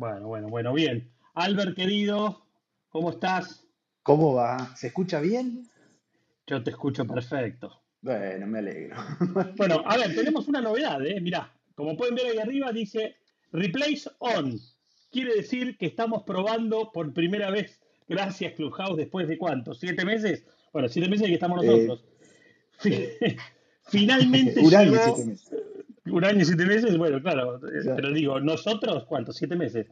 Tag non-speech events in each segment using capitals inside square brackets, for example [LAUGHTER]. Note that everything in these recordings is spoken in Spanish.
Bueno, bueno, bueno, bien. Albert, querido, ¿cómo estás? ¿Cómo va? ¿Se escucha bien? Yo te escucho perfecto. Bueno, me alegro. [LAUGHS] Bueno, a ver, tenemos una novedad, ¿eh? Mirá, como pueden ver ahí arriba dice Replace On. Quiere decir que estamos probando por primera vez, gracias Clubhouse, después de cuánto, siete meses. Bueno, siete meses que estamos Eh, nosotros. Fi- [LAUGHS] Finalmente llegó. Un año y siete meses, bueno, claro, eh, Claro. pero digo, nosotros, ¿cuántos? Siete meses.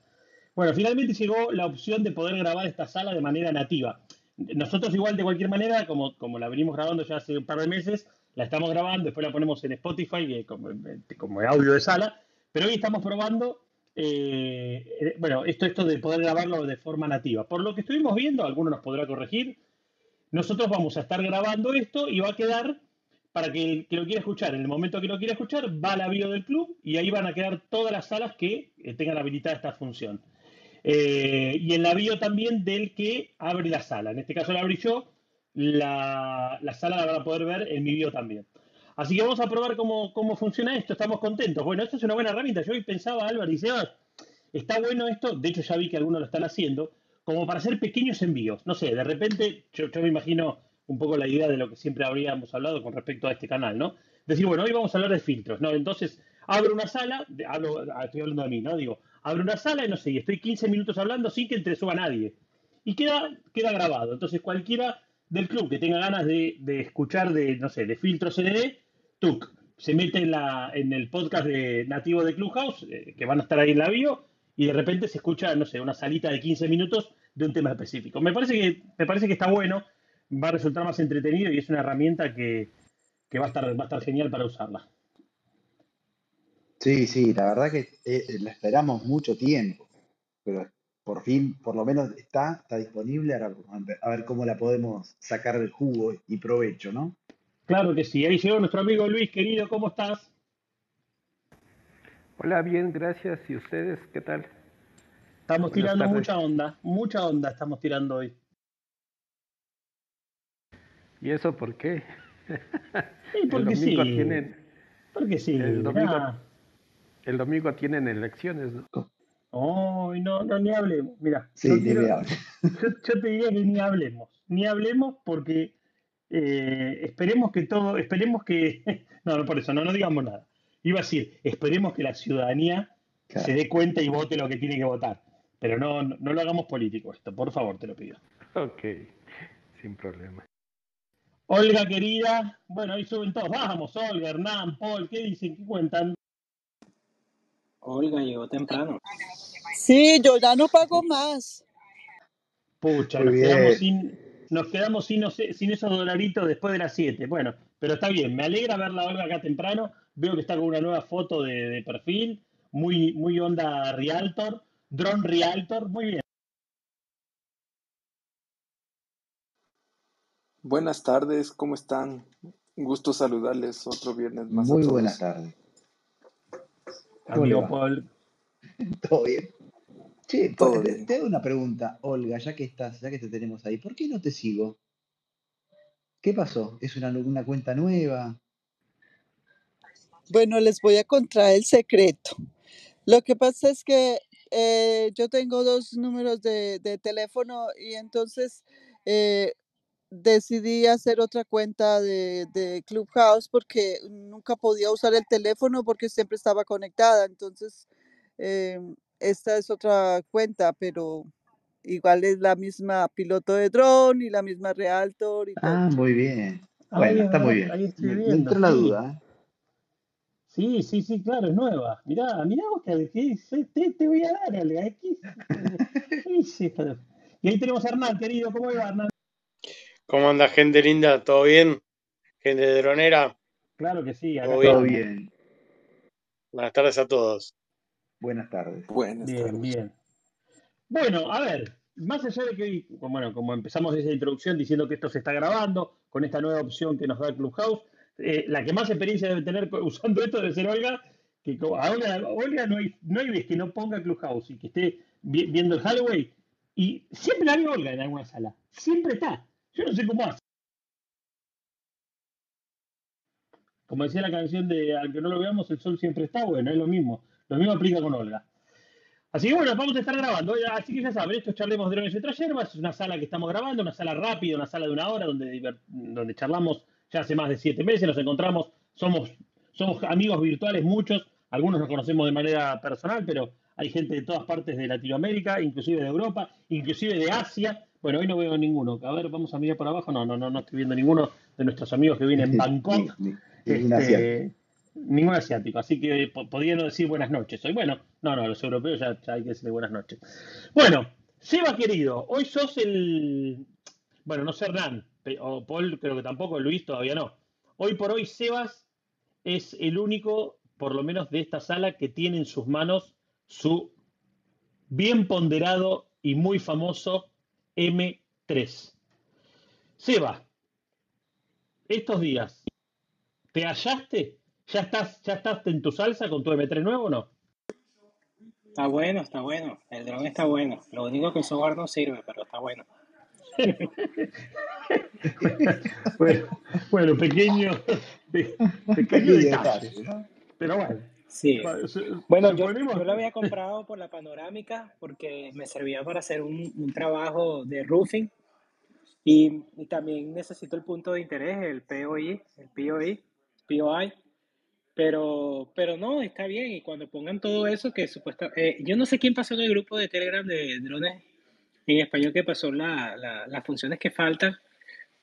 Bueno, finalmente llegó la opción de poder grabar esta sala de manera nativa. Nosotros igual de cualquier manera, como, como la venimos grabando ya hace un par de meses, la estamos grabando, después la ponemos en Spotify como, eh, como audio de sala, pero hoy estamos probando, eh, eh, bueno, esto, esto de poder grabarlo de forma nativa. Por lo que estuvimos viendo, alguno nos podrá corregir, nosotros vamos a estar grabando esto y va a quedar para que el que lo quiera escuchar, en el momento que lo quiera escuchar, va a la bio del club y ahí van a quedar todas las salas que eh, tengan habilitada esta función. Eh, y en la bio también del que abre la sala. En este caso la abrí yo, la, la sala la van a poder ver en mi bio también. Así que vamos a probar cómo, cómo funciona esto. Estamos contentos. Bueno, esto es una buena herramienta. Yo hoy pensaba, Álvaro, y Sebas, está bueno esto. De hecho, ya vi que algunos lo están haciendo, como para hacer pequeños envíos. No sé, de repente, yo, yo me imagino un poco la idea de lo que siempre habríamos hablado con respecto a este canal, ¿no? Decir, bueno, hoy vamos a hablar de filtros, ¿no? Entonces, abro una sala, hablo, ah, estoy hablando de mí, ¿no? Digo, abro una sala y no sé, y estoy 15 minutos hablando sin que entre suba nadie. Y queda, queda grabado. Entonces, cualquiera del club que tenga ganas de, escuchar de, no sé, de filtros CD, tuk, se mete en, la, en el podcast de nativo de Clubhouse, eh, que van a estar ahí en la bio, y de repente se escucha, no sé, una salita de 15 minutos de un tema específico. Me parece que, me parece que está bueno, va a resultar más entretenido y es una herramienta que, que va, a estar, va a estar genial para usarla. Sí, sí, la verdad que eh, la esperamos mucho tiempo, pero por fin, por lo menos está, está disponible. Ahora a ver- a ver cómo la podemos sacar del jugo y provecho, ¿no? Claro que sí. Ahí llegó nuestro amigo Luis, querido, ¿cómo estás? Hola, bien, gracias. ¿Y ustedes qué tal? Estamos Buenas tirando tardes. mucha onda, mucha onda estamos tirando hoy. ¿Y eso por qué? Sí, El porque domingo sí. tienen, Porque sí. el domingo, Ah, el domingo tienen elecciones, ¿no? Ay, no, no, ni hablemos. Mira, Sí, yo quiero, te diría que ni hablemos, ni hablemos porque eh, esperemos que todo, esperemos que, [LAUGHS] no, no por eso, no, no digamos nada. Iba a decir, esperemos que la ciudadanía se dé cuenta y vote lo que tiene que votar. Pero no, no, no lo hagamos político esto, por favor, te lo pido. Ok, sin problema. Olga, querida, bueno, ahí suben todos. Vamos, Olga, Hernán, Paul, ¿qué dicen? ¿Qué cuentan? Olga llegó temprano. Sí, yo ya no pago más. Pucha, nos quedamos sin, nos quedamos sin, sin esos dolaritos después de las 7. Bueno, pero está bien, me alegra verla Olga acá temprano. Veo que está con una nueva foto de, de perfil, muy, muy onda Realtor, Drone Realtor, muy bien. Buenas tardes, ¿cómo están? Un gusto saludarles otro viernes más Muy buenas tardes. ¿Cómo le Amigo? Paul, [LAUGHS] ¿Todo bien? Che, Todo te, bien. te hago una pregunta, Olga, ya que estás, ya que te tenemos ahí. ¿Por qué no te sigo? ¿Qué pasó? ¿Es una, una cuenta nueva? Bueno, les voy a contar el secreto. Lo que pasa es que eh, yo tengo dos números de, de teléfono y entonces eh, decidí hacer otra cuenta de, de Clubhouse porque nunca podía usar el teléfono porque siempre estaba conectada. Entonces, eh, esta es otra cuenta, pero igual es la misma piloto de dron y la misma Realtor y todo. Ah, muy bien. Bueno, es está muy bien. ahí estoy me viendo, entró la sí. duda, ¿eh? Sí, sí, sí, claro, es nueva. Mirá, mirá vos que, que se- te, te voy a dar. ¿Qué- [LAUGHS] qué esto? Y ahí tenemos a Hernán, querido, ¿cómo va Hernán? ¿Cómo anda, gente linda? ¿Todo bien? Gente de dronera, Claro que sí, acá todo Todo bien. bien. Buenas tardes a todos. Buenas tardes. Buenas Bien, tardes. bien. Bueno, a ver, más allá de que hoy, bueno, como empezamos esa introducción diciendo que esto se está grabando con esta nueva opción que nos da Clubhouse, eh, la que más experiencia debe tener usando esto debe ser Olga, que a Olga, Olga no, hay, no hay vez que no ponga Clubhouse y que esté vi- viendo el Halloween y siempre la ve Olga en alguna sala, siempre está. Yo no sé cómo hace. Como decía la canción de Aunque no lo veamos, el sol siempre está, bueno, es lo mismo. Lo mismo aplica con Olga. Así que bueno, vamos a estar grabando. Así que ya saben, esto es Charlemos Drones y otras. Es una sala que estamos grabando, una sala rápida, una sala de una hora, donde, donde charlamos ya hace más de siete meses, nos encontramos, somos, somos amigos virtuales muchos, algunos nos conocemos de manera personal, pero hay gente de todas partes de Latinoamérica, inclusive de Europa, inclusive de Asia. Bueno, hoy no veo ninguno. A ver, vamos a mirar por abajo. No, no, no, no estoy viendo ninguno de nuestros amigos que vienen [LAUGHS] en Bangkok. Ni- ni- ningún asiático. Este, ningún asiático, así que po- podía no decir buenas noches hoy. Bueno, no, no, los europeos ya, ya hay que decirle buenas noches. Bueno, Seba querido, hoy sos el. Bueno, no sé Hernán, o Paul creo que tampoco, Luis todavía no. Hoy por hoy Sebas es el único, por lo menos de esta sala, que tiene en sus manos su bien ponderado y muy famoso M3. Seba, estos días, ¿te hallaste? ¿Ya estás, ¿Ya estás en tu salsa con tu M3 nuevo o no? Está bueno, está bueno. El dron está bueno. Lo único que el software no sirve, pero está bueno. [LAUGHS] Bueno, bueno, pequeño, [LAUGHS] pe- pequeño detalle. Pero bueno, Sí. Bueno, yo, yo lo había comprado por la panorámica porque me servía para hacer un, un trabajo de roofing y, y también necesito el punto de interés, el POI, el POI, POI. Pero, pero no, está bien. Y cuando pongan todo eso, que supuestamente. yo no sé quién pasó en el grupo de Telegram de drones en español que pasó la- la- las funciones que faltan.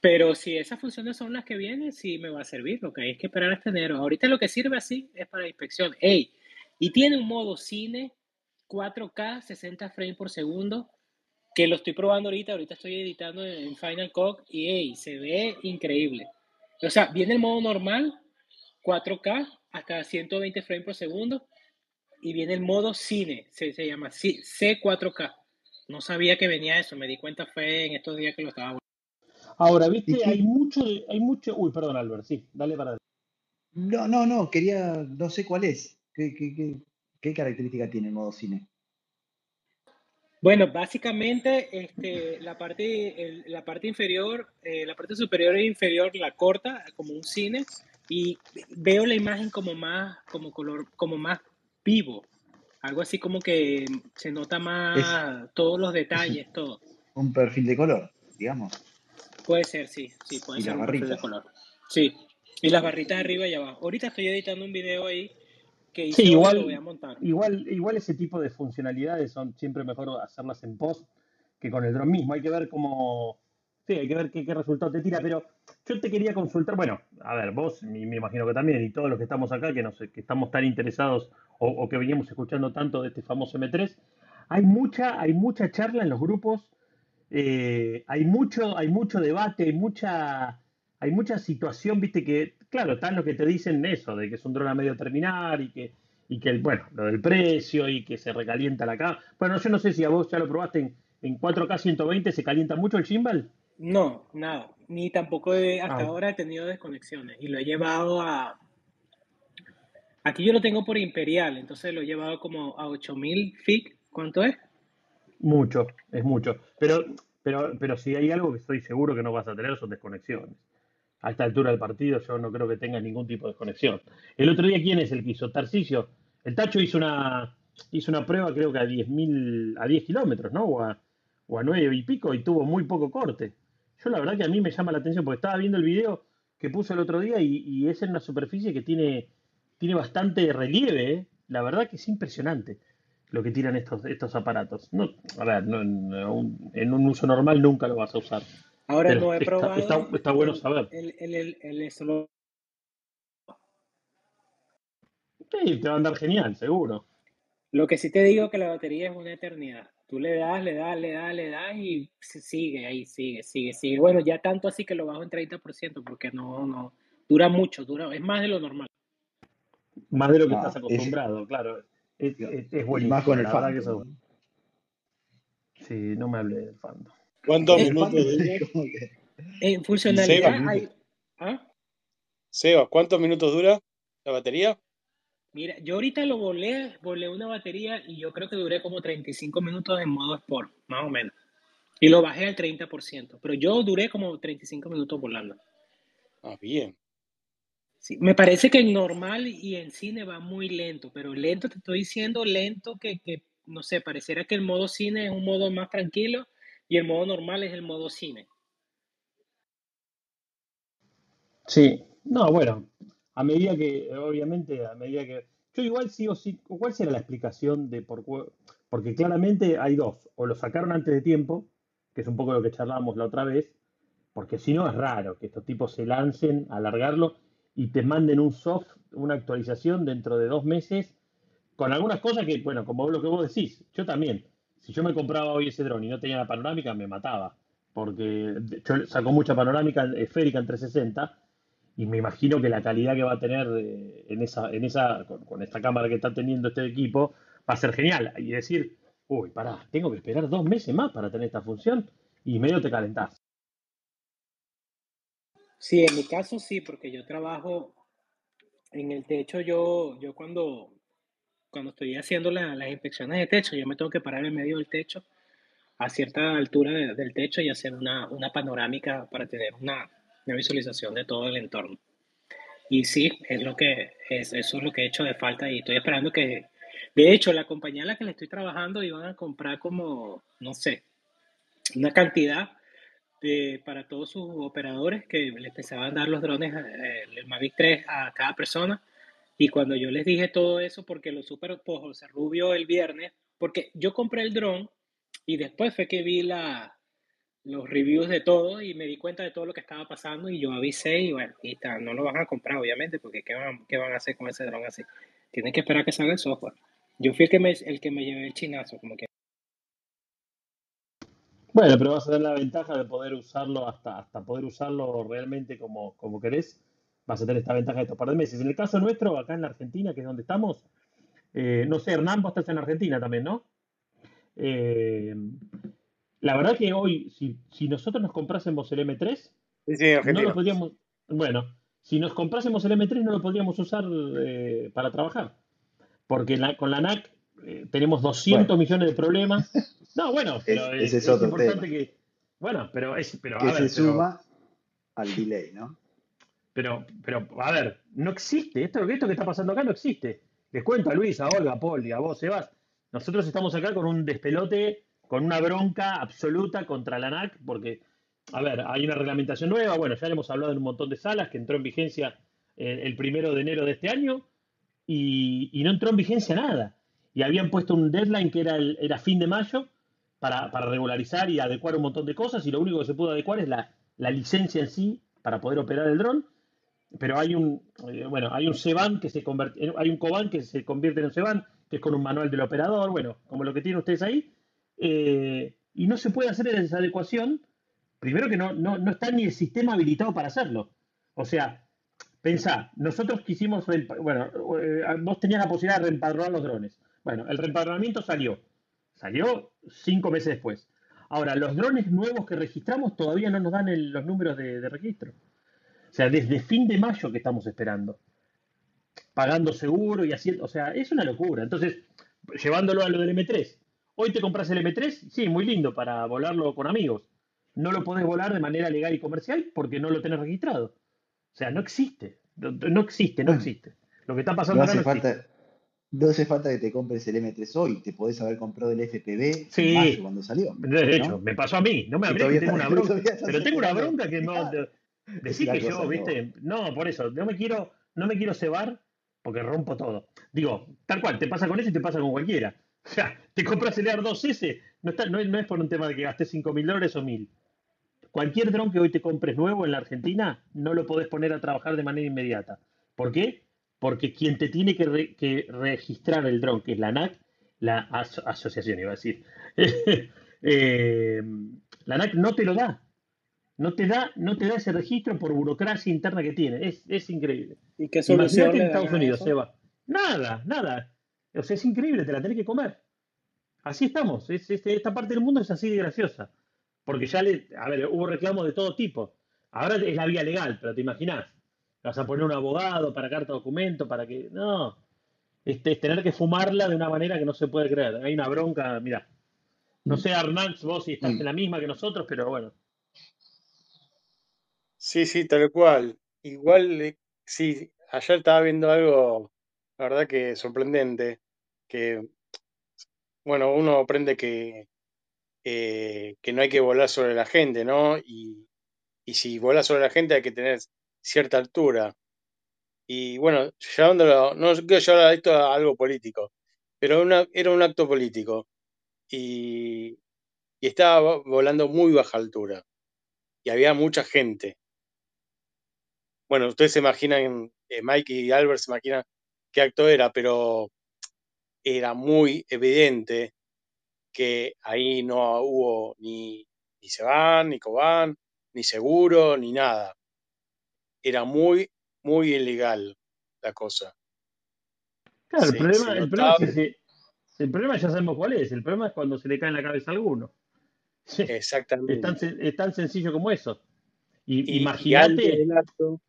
Pero si esas funciones son las que vienen, sí me va a servir. Lo que hay que esperar hasta enero. Ahorita lo que sirve así es para inspección. ¡Ey! Y tiene un modo cine 4K, 60 frames por segundo, que lo estoy probando ahorita. Ahorita estoy editando en Final Cut y ¡ey! Se ve increíble. O sea, viene el modo normal, 4K, hasta 120 frames por segundo. Y viene el modo cine, se, se llama C- C4K. No sabía que venía eso, me di cuenta fue en estos días que lo estaba Ahora, ¿Y viste, hay mucho, de- hay mucho. Uy, perdón, Albert, sí, dale para adelante. No, no, no, quería, no sé cuál es. ¿Qué, qué, qué, qué característica tiene el modo cine? Bueno, básicamente este, la, parte, el- la parte inferior, eh, la parte superior e inferior la corta como un cine y veo la imagen como más, como color, como más vivo. Algo así como que se nota Es, más todos los es detalles, todo. [LAUGHS] un perfil de color, digamos. Puede ser, sí, sí, puede Y ser un de color. Sí. Y las barritas arriba y abajo. Ahorita estoy editando un video ahí que Sí, hice hoy, lo voy a igual, montar. igual, igual ese tipo de funcionalidades son siempre mejor hacerlas en post que con el dron mismo. Hay que ver cómo, sí, hay que ver qué, qué resultado te tira. Pero yo te quería consultar, bueno, a ver, vos, y me imagino que también, y todos los que estamos acá, que, nos, que estamos tan interesados o, o que veníamos escuchando tanto de este famoso M3, hay mucha, hay mucha charla en los grupos, eh, hay mucho, hay mucho debate, hay mucha, hay mucha situación, viste, que, claro, están los que te dicen eso, de que es un dron a medio terminar y que, y que, bueno, lo del precio y que se recalienta la cámara. Bueno, yo no sé si a vos ya lo probaste en, en 4K 120, ¿se calienta mucho el gimbal? No, nada. Ni tampoco he- hasta Ah, ahora he tenido desconexiones. Y lo he llevado a... Aquí yo lo tengo por imperial, entonces lo he llevado como a 8000 feet. ¿Cuánto es? Mucho, es mucho. Pero, pero, pero si hay algo que estoy seguro que no vas a tener son desconexiones. A esta altura del partido yo no creo que tengas ningún tipo de desconexión. El otro día, ¿quién es el que hizo? Tarcisio. El Tacho hizo una, hizo una prueba creo que a 10.000 a 10 kilómetros, ¿no? O a, o a 9 y pico y tuvo muy poco corte. Yo la verdad que a mí me llama la atención porque estaba viendo el video que puso el otro día y, y es en una superficie que tiene, tiene bastante relieve, ¿eh? La verdad que es impresionante lo que tiran estos, estos aparatos. No, a ver, no, no, un- en un uso normal nunca lo vas a usar, Ahora pero no he está, está, probado está bueno saber. el, el, el, el solo- Sí, te va a andar genial, seguro. Lo que sí te digo que la batería es una eternidad. Tú le das, le das, le das, le das y sigue ahí, sigue, sigue, sigue. Bueno, ya tanto así que lo bajo en 30% porque no, no, dura mucho, dura, es más de lo normal. Más de lo que No, estás es, acostumbrado, claro. Es, es, es y más con el eso. ¿no? Sí, no me hablé del fandom. ¿Cuántos [LAUGHS] Eh, minutos dura? que En Seba, funcionalidad hay... ¿Ah? Seba, ¿cuántos minutos dura la batería? Mira, yo ahorita lo volé, volé una batería y yo creo que duré como 35 minutos en modo Sport, más o menos. Y lo bajé al 30%, pero yo duré como 35 minutos volando. Ah, bien. Sí, me parece que en normal y en cine va muy lento, pero lento te estoy diciendo lento que, que no sé, pareciera que el modo cine es un modo más tranquilo y el modo normal es el modo cine. Sí, no, bueno, a medida que, obviamente, a medida que... Yo igual sigo, sí, ¿cuál será la explicación de por qué? Porque claramente hay dos, o lo sacaron antes de tiempo, que es un poco lo que charlábamos la otra vez, porque si no es raro que estos tipos se lancen a alargarlo y te manden un soft, una actualización dentro de dos meses, con algunas cosas que, bueno, como lo que vos decís, yo también, si yo me compraba hoy ese dron y no tenía la panorámica, me mataba, porque yo saco mucha panorámica esférica en 360 y me imagino que la calidad que va a tener eh, en esa, en esa, con, esta cámara que está teniendo este equipo va a ser genial. Y decir, uy, pará, tengo que esperar dos meses más para tener esta función y medio te calentás. Sí, en mi caso sí, porque yo trabajo en el techo, yo, yo cuando, cuando estoy haciendo las inspecciones de techo, yo me tengo que parar en medio del techo a cierta altura del techo y hacer una, una panorámica para tener una, una visualización de todo el entorno. Y sí, es lo que es, eso es lo que he hecho de falta y estoy esperando que, de hecho, la compañía a la que le estoy trabajando iban a comprar como, no sé, una cantidad de, para todos sus operadores que les pensaban dar los drones, eh, el Mavic 3 a cada persona. Y cuando yo les dije todo eso, porque lo super se Rubio el viernes, porque yo compré el dron y después fue que vi la, los reviews de todo y me di cuenta de todo lo que estaba pasando y yo avisé y bueno, y no lo van a comprar obviamente porque ¿qué van, qué van a hacer con ese dron así? Tienen que esperar a que salga el software. Yo fui el que me, el que me llevé el chinazo, como que. Bueno, pero vas a tener la ventaja de poder usarlo hasta, hasta poder usarlo realmente como, como querés. Vas a tener esta ventaja de estos par de meses. En el caso nuestro, acá en la Argentina, que es donde estamos, eh, no sé, Hernán, vos estás en Argentina también, ¿no? Eh, la verdad que hoy, si, si nosotros nos comprásemos el M3, no lo podríamos, bueno, si nos comprásemos el M3 no lo podríamos usar eh, para trabajar. Porque con la NAC tenemos 200 millones de problemas. [LAUGHS] No, bueno, pero es, es, importante que... Bueno, pero es... Pero, que se suma al delay, ¿no? Pero, pero, a ver, no existe. Esto, esto que está pasando acá no existe. Les cuento a Luis, a Olga, a Paul y a vos, Sebas. Nosotros estamos acá con un despelote con una bronca absoluta contra la ANAC, porque, a ver, hay una reglamentación nueva, bueno, ya le hemos hablado en un montón de salas, que entró en vigencia eh, el primero de enero de este año, y, no entró en vigencia nada. Y habían puesto un deadline que era, el, era fin de mayo para, regularizar y adecuar un montón de cosas, y lo único que se pudo adecuar es la, licencia en sí para poder operar el dron. Pero hay un, eh, bueno, hay un CEBAN que se convierte, hay un COBAN que se convierte en un CEBAN, que es con un manual del operador, bueno, como lo que tienen ustedes ahí, eh, y no se puede hacer esa adecuación, primero que no, no, está ni el sistema habilitado para hacerlo. O sea, pensá, nosotros quisimos, bueno, eh, vos tenías la posibilidad de reempadronar los drones. Bueno, el reempadronamiento salió, salió cinco meses después. Ahora, los drones nuevos que registramos todavía no nos dan los números de, de registro. O sea, desde fin de mayo que estamos esperando. Pagando seguro y haciendo, o sea, es una locura. Entonces, llevándolo a lo del M3, Hoy te compras el M3, sí, muy lindo para volarlo con amigos. No lo podés volar de manera legal y comercial porque no lo tenés registrado. O sea, no existe. No, existe, no existe. Lo que está pasando no hace falta, No hace falta que te compres el M3 hoy, te podés haber comprado el FPV sí, cuando salió. De hecho, me pasó a mí, no me hablé que tengo una bronca. [LAUGHS] Pero tengo una bronca que no. Decís que yo, viste, no, por eso, no me quiero, no me quiero cebar porque rompo todo. Digo, tal cual, te pasa con eso y te pasa con cualquiera. O sea, te compras el Air 2S, no, está, no, es por un tema de que gastes 5 mil dólares o mil. Cualquier dron que hoy te compres nuevo en la Argentina, no lo podés poner a trabajar de manera inmediata. ¿Por qué? Porque quien te tiene que, registrar el dron, que es la ANAC, la asociación iba a decir, [LAUGHS] eh, la ANAC no te lo da. No te da, no te da ese registro por burocracia interna que tiene. Es, es increíble. ¿Y qué solución en Estados Unidos, Seba. Nada, nada. O sea, es increíble, te la tenés que comer. Así estamos. esta parte del mundo es así de graciosa. Porque ya le. A ver, hubo reclamos de todo tipo. Ahora es la vía legal, pero te imaginás. Vas a poner un abogado para carta documento, para que. No. Este, es tener que fumarla de una manera que no se puede creer. Hay una bronca, mira. No sé, Arnalds, vos si estás en la misma que nosotros, pero bueno. Sí, sí, tal cual. Igual, eh, sí, ayer estaba viendo algo, la verdad que sorprendente que bueno, uno aprende que, eh, que no hay que volar sobre la gente, ¿no? Y, y si volas sobre la gente hay que tener cierta altura. Y bueno, llevándolo, no quiero llevar esto a algo político, pero era un acto político. Y, y estaba volando muy baja altura. Y había mucha gente. Bueno, ustedes se imaginan, eh, Mike y Albert se imaginan qué acto era, pero era muy evidente que ahí no hubo ni, ni Seban, ni Cobán, ni seguro, ni nada. Era muy, muy ilegal la cosa. Claro, el problema, el problema es que el problema ya sabemos cuál es. El problema es cuando se le cae en la cabeza a alguno. Sí, [LAUGHS] es tan, exactamente. es tan sencillo como eso. Y antes imagínate, del acto,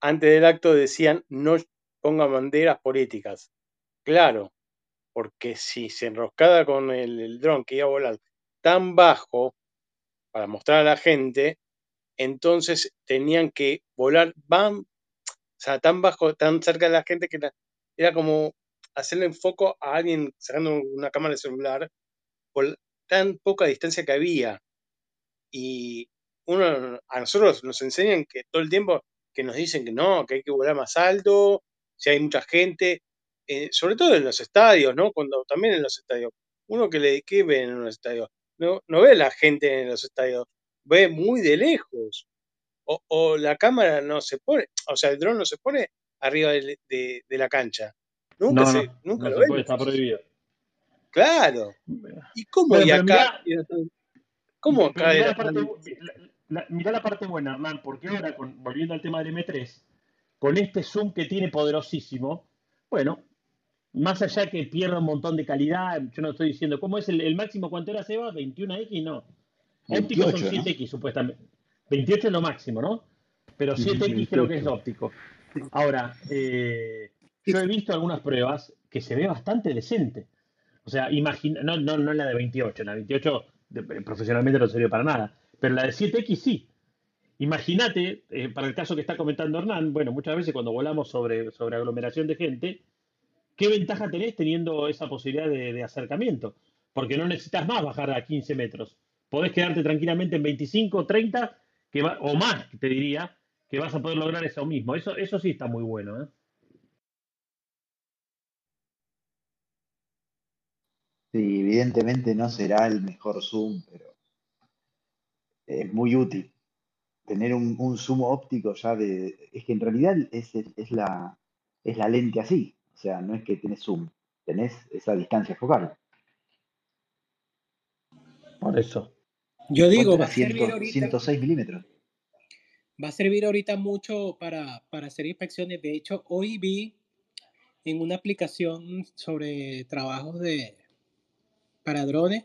antes del acto decían no pongan banderas políticas. Claro, porque si se enroscaba con el, el dron que iba a volar tan bajo para mostrar a la gente, entonces tenían que volar van, o sea, tan bajo, tan cerca de la gente que era, como hacerle enfoco a alguien sacando una cámara de celular por tan poca distancia que había. Y uno, a nosotros nos enseñan que todo el tiempo que nos dicen que no, que hay que volar más alto, si hay mucha gente, eh, sobre todo en los estadios, ¿no? Cuando también en los estadios, uno que le que ve en los estadios, no, no ve la gente en los estadios, ve muy de lejos. O, o la cámara no se pone, o sea, el dron no se pone arriba de, de- de la cancha. Nunca no, se, no, nunca no lo se ven. puede, está prohibido. Claro. ¿Y cómo Bueno, y pero acá? mirá, ¿Cómo acá mirá la parte, la, la- mirá la parte buena, Hernán, porque ahora, con- volviendo al tema del M3, con este zoom que tiene poderosísimo, bueno, más allá que pierda un montón de calidad, yo no estoy diciendo, ¿cómo es el, el máximo? ¿Cuánto era, Seba? ¿21X? No. Ópticos son 28, ¿no? 7X, supuestamente. 28 es lo máximo, ¿no? Pero 7X creo que es 28. óptico. Ahora, eh, yo he visto algunas pruebas que se ve bastante decente. O sea, imagina, no, no, no la de 28, la de 28 de- profesionalmente no sirve para nada, pero la de 7X sí. Imagínate, eh, para el caso que está comentando Hernán, bueno, muchas veces cuando volamos sobre, sobre aglomeración de gente, ¿qué ventaja tenés teniendo esa posibilidad de, de acercamiento? Porque no necesitas más bajar a 15 metros. Podés quedarte tranquilamente en 25, 30, que va- o más, te diría, que vas a poder lograr eso mismo. Eso, eso sí está muy bueno, ¿eh? Sí, evidentemente no será el mejor zoom, pero es muy útil. Tener un, un zoom óptico ya de... Es que en realidad es, es- es la, es la lente así. O sea, no es que tenés zoom, tenés esa distancia focal. Por eso. Yo digo, ¿Cuánto va a servir 100 ahorita, 106 milímetros. va a servir ahorita mucho para, para hacer inspecciones. De hecho, hoy vi en una aplicación sobre trabajos de para drones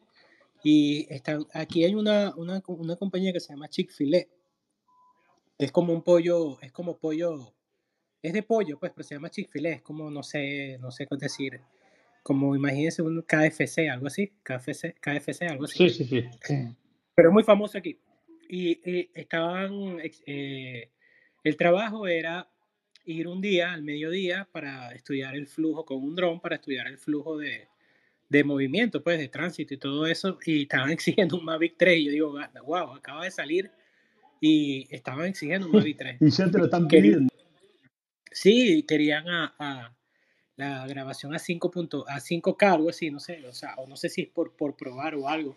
y están, aquí hay una, una, una compañía que se llama Chick-fil-A. Es como un pollo, es como pollo, es de pollo, pues, pero se llama Chick-fil-A. Es como, no sé, no sé qué decir, como imagínense un KFC, algo así, KFC, KFC, algo así. Sí, sí, sí. Pero es muy famoso aquí. Y, estaban, eh, el trabajo era ir un día al mediodía para estudiar el flujo con un dron, para estudiar el flujo de, de movimiento, pues de tránsito y todo eso. Y estaban [LAUGHS] exigiendo un Mavic 3. Y yo digo, wow, acaba de salir y estaban exigiendo un Mavic 3. [LAUGHS] Y ya te lo están pidiendo. Sí, querían a, a la grabación a 5 punto, a 5K, algo así, no sé, o sea, o no sé si es por, por probar o algo,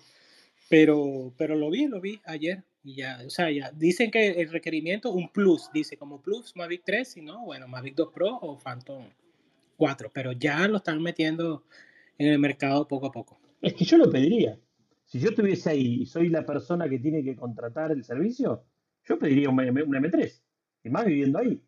pero, pero lo vi, lo vi ayer y ya, o sea, ya dicen que el requerimiento, un plus, dice como plus Mavic 3, si no, bueno, Mavic 2 Pro o Phantom 4, pero ya lo están metiendo en el mercado poco a poco. Es que yo lo pediría. Si yo estuviese ahí y soy la persona que tiene que contratar el servicio, yo pediría un, un M3. Y más viviendo ahí.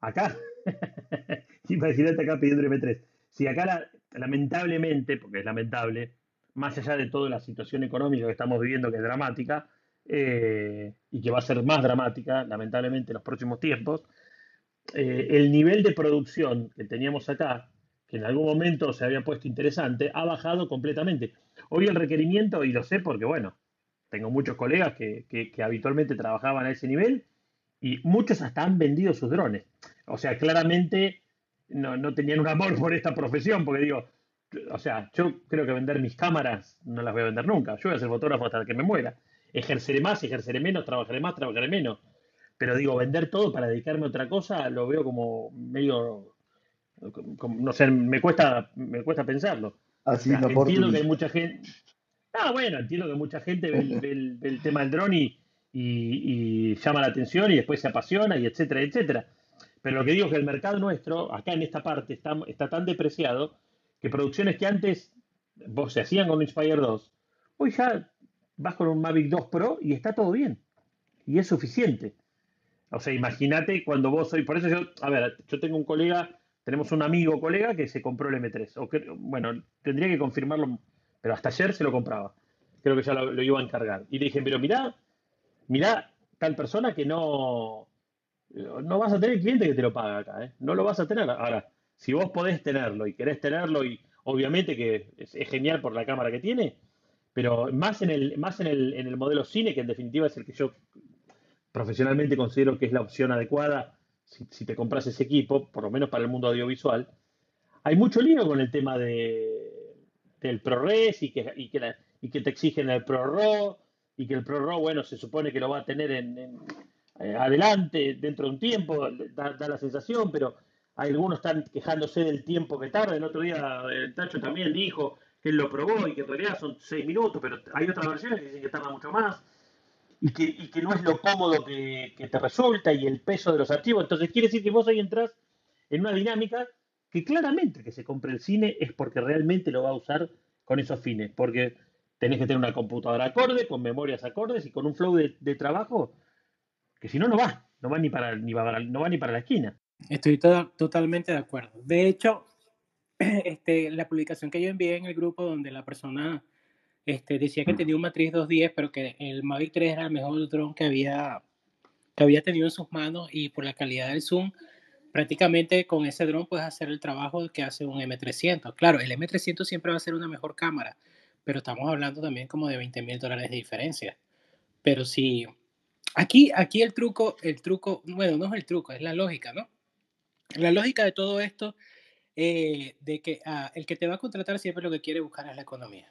Acá. [LAUGHS] Imagínate acá pidiendo el M3. Si acá, la- lamentablemente, porque es lamentable, más allá de toda la situación económica que estamos viviendo, que es dramática, eh, y que va a ser más dramática, lamentablemente, en los próximos tiempos, eh, el nivel de producción que teníamos acá, que en algún momento se había puesto interesante, ha bajado completamente. Hoy el requerimiento, y lo sé porque, bueno, tengo muchos colegas que, que- que habitualmente trabajaban a ese nivel y muchos hasta han vendido sus drones. O sea, claramente no, no tenían un amor por esta profesión, porque digo, o sea, yo creo que vender mis cámaras no las voy a vender nunca. Yo voy a ser fotógrafo hasta que me muera. Ejerceré más, ejerceré menos, trabajaré más, trabajaré menos. Pero digo, vender todo para dedicarme a otra cosa lo veo como medio, como- no sé, me cuesta, me cuesta pensarlo. O Así sea, no entiendo que hay mucha gente. Ah, bueno, entiendo que mucha gente ve el, ve el- ve el tema del dron y, y- y llama la atención y después se apasiona y etcétera, etcétera. Pero lo que digo es que el mercado nuestro, acá en esta parte, está, está tan depreciado que producciones que antes vos se hacían con Inspire 2, hoy ya vas con un Mavic 2 Pro y está todo bien. Y es suficiente. O sea, imagínate cuando vos hoy, por eso yo, a ver, yo tengo un colega, tenemos un amigo colega que se compró el M3. O que, bueno, tendría que confirmarlo, pero hasta ayer se lo compraba. Creo que ya lo, lo iba a encargar. Y le dije, pero mirá, mirá tal persona que no, no vas a tener cliente que te lo paga acá, ¿eh? No lo vas a tener. Ahora, si vos podés tenerlo y querés tenerlo, y obviamente que es, es genial por la cámara que tiene, pero más en el, más en el, en el modelo cine, que en definitiva es el que yo profesionalmente considero que es la opción adecuada si, si te compras ese equipo, por lo menos para el mundo audiovisual. Hay mucho lío con el tema de, del ProRes y que, y, que la- y que te exigen el ProRAW y que el ProRAW, bueno, se supone que lo va a tener en, en- eh, adelante dentro de un tiempo, da, da la sensación, pero algunos están quejándose del tiempo que tarda. El otro día el Tacho también dijo que él lo probó y que en realidad son seis minutos, pero hay otras versiones que dicen que tarda mucho más y que, no es lo cómodo que, te resulta y el peso de los archivos. Entonces quiere decir que vos hoy entras en una dinámica que claramente que se compre el cine es porque realmente lo va a usar con esos fines, porque tenés que tener una computadora acorde, con memorias acordes y con un flow de, trabajo que si no, no va, no va ni para la esquina. Estoy to- totalmente de acuerdo. De hecho, [CLEARS THROAT] este, la publicación que yo envié en el grupo donde la persona este, decía que tenía un Matriz 210, pero que el Mavic 3 era el mejor dron que había, que había tenido en sus manos y por la calidad del zoom, prácticamente con ese dron puedes hacer el trabajo que hace un M300. Claro, el M300 siempre va a ser una mejor cámara, pero estamos hablando también como de 20 mil dólares de diferencia. Pero si aquí, aquí el truco, el truco, bueno, no es el truco, es la lógica, ¿no? La lógica de todo esto, eh, de que ah, el que te va a contratar siempre lo que quiere buscar es la economía.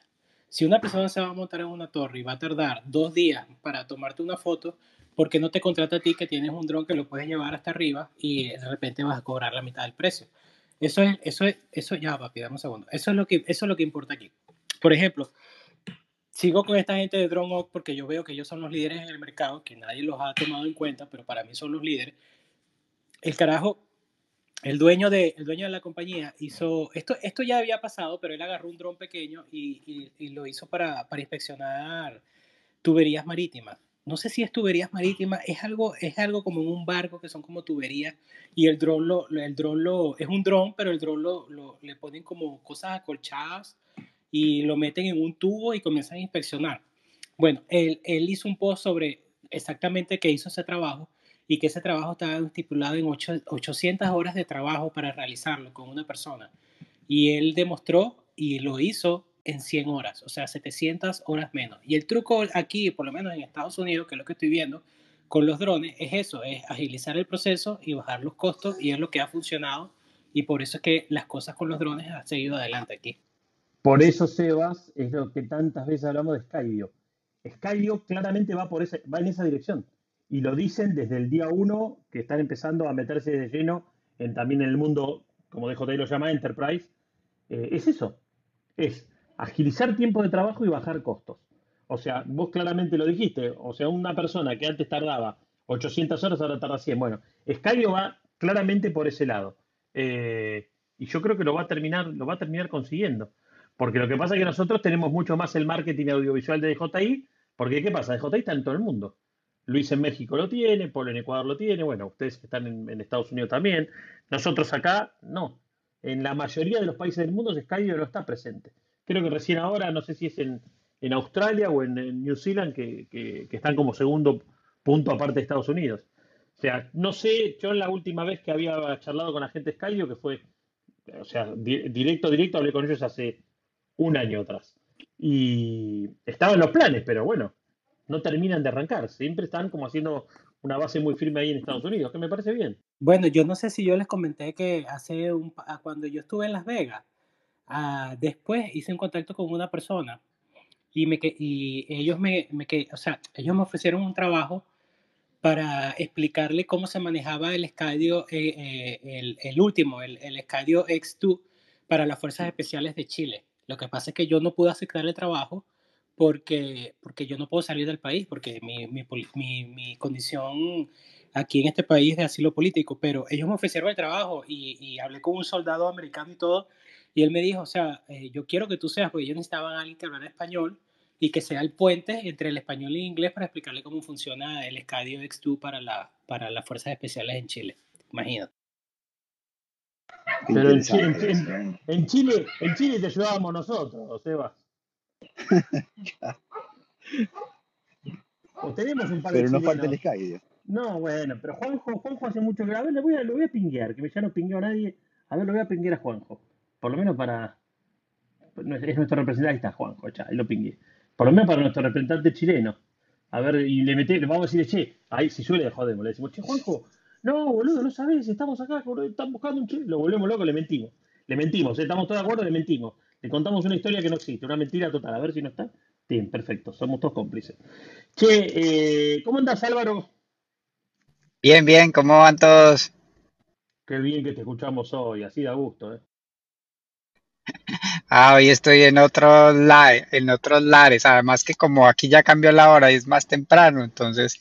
Si una persona se va a montar en una torre y va a tardar dos días para tomarte una foto, ¿por qué no te contrata a ti que tienes un dron que lo puedes llevar hasta arriba y de repente vas a cobrar la mitad del precio? Eso es, eso es, eso ya, papi, dame un segundo. Eso es lo que, eso es lo que importa aquí. Por ejemplo, sigo con esta gente de Drone Oak porque yo veo que ellos son los líderes en el mercado, que nadie los ha tomado en cuenta, pero para mí son los líderes. El carajo, el dueño de, el dueño de la compañía hizo, esto, esto ya había pasado, pero él agarró un dron pequeño y, y- y lo hizo para, para inspeccionar tuberías marítimas. No sé si es tuberías marítimas, es algo, es algo como en un barco que son como tuberías y el dron lo, el dron lo, es un dron, pero el dron lo, lo- le ponen como cosas acolchadas y lo meten en un tubo y comienzan a inspeccionar. Bueno, él, él hizo un post sobre exactamente que hizo ese trabajo y que ese trabajo estaba estipulado en ocho- 800 horas de trabajo para realizarlo con una persona. Y él demostró y lo hizo en 100 horas, o sea, 700 horas menos. Y el truco aquí, por lo menos en Estados Unidos, que es lo que estoy viendo con los drones, es eso, es agilizar el proceso y bajar los costos y es lo que ha funcionado y por eso es que las cosas con los drones han seguido adelante aquí. Por eso, Sebas, es lo que tantas veces hablamos de Skydio. Skydio claramente va, por ese, va en esa dirección. Y lo dicen desde el día uno que están empezando a meterse de lleno en, también en el mundo, como DJI lo llama, Enterprise. Eh, es eso. Es agilizar tiempo de trabajo y bajar costos. O sea, vos claramente lo dijiste. O sea, una persona que antes tardaba 800 horas, ahora tarda 100. Bueno, Skydio va claramente por ese lado. Eh, y yo creo que lo va a terminar, lo va a terminar consiguiendo. Porque lo que pasa es que nosotros tenemos mucho más el marketing audiovisual de DJI, porque ¿qué pasa? DJI está en todo el mundo. Luis en México lo tiene, Polo en Ecuador lo tiene, bueno, ustedes que están en, en Estados Unidos también. Nosotros acá, no. En la mayoría de los países del mundo Skydio no está presente. Creo que recién ahora, no sé si es en, en Australia o en, en New Zealand, que, están como segundo punto aparte de Estados Unidos. O sea, no sé, yo la última vez que había charlado con la gente Skydio, que fue, o sea, di- directo, directo, hablé con ellos hace un año atrás. Y estaban los planes, pero bueno, no terminan de arrancar. Siempre están como haciendo una base muy firme ahí en Estados Unidos, que me parece bien. Bueno, yo no sé si yo les comenté que hace un, pa- cuando yo estuve en Las Vegas, Ah, después hice un contacto con una persona y, me, y ellos me, me, o sea, ellos me ofrecieron un trabajo para explicarle cómo se manejaba el estadio, eh, eh, el, el, último, el, el estadio X2 para las Fuerzas Especiales de Chile. Lo que pasa es que yo no pude aceptar el trabajo porque, porque yo no puedo salir del país, porque mi, mi, mi, mi condición aquí en este país de asilo político, pero ellos me ofrecieron el trabajo y, y, hablé con un soldado americano y todo, y él me dijo, o sea, eh, yo quiero que tú seas, porque ellos necesitaban a alguien que hablara español y que sea el puente entre el español y el inglés para explicarle cómo funciona el estadio X2 para, la, para las fuerzas especiales en Chile. Imagínate. Pero en Chile, en, en, Chile, en Chile te ayudábamos nosotros, Seba. O tenemos un par Pero no falta el Sky. No, bueno, pero Juanjo, Juanjo hace mucho que. A ver, le voy a, lo voy a pinguear, que ya no pingueo a nadie. A ver, lo voy a pinguear a Juanjo. Por lo menos para. Es nuestro representante. Ahí está Juanjo, ya, lo pingué. Por lo menos para nuestro representante chileno. A ver, y le, mete, le vamos a decir, che, ahí si suele, jodemos. Le decimos, che, Juanjo, no, boludo, no sabes, estamos acá, están buscando un chile. Lo volvemos loco, le mentimos. Le mentimos, estamos todos de acuerdo, le mentimos. Le contamos una historia que no existe, una mentira total. A ver si no está. Bien, perfecto, somos todos cómplices. Che, eh, ¿cómo andas, Álvaro? Bien, bien, ¿cómo van todos? Qué bien que te escuchamos hoy, así da gusto, ¿eh? Ah, hoy estoy en otros lares, en otros lares, además que como aquí ya cambió la hora y es más temprano, entonces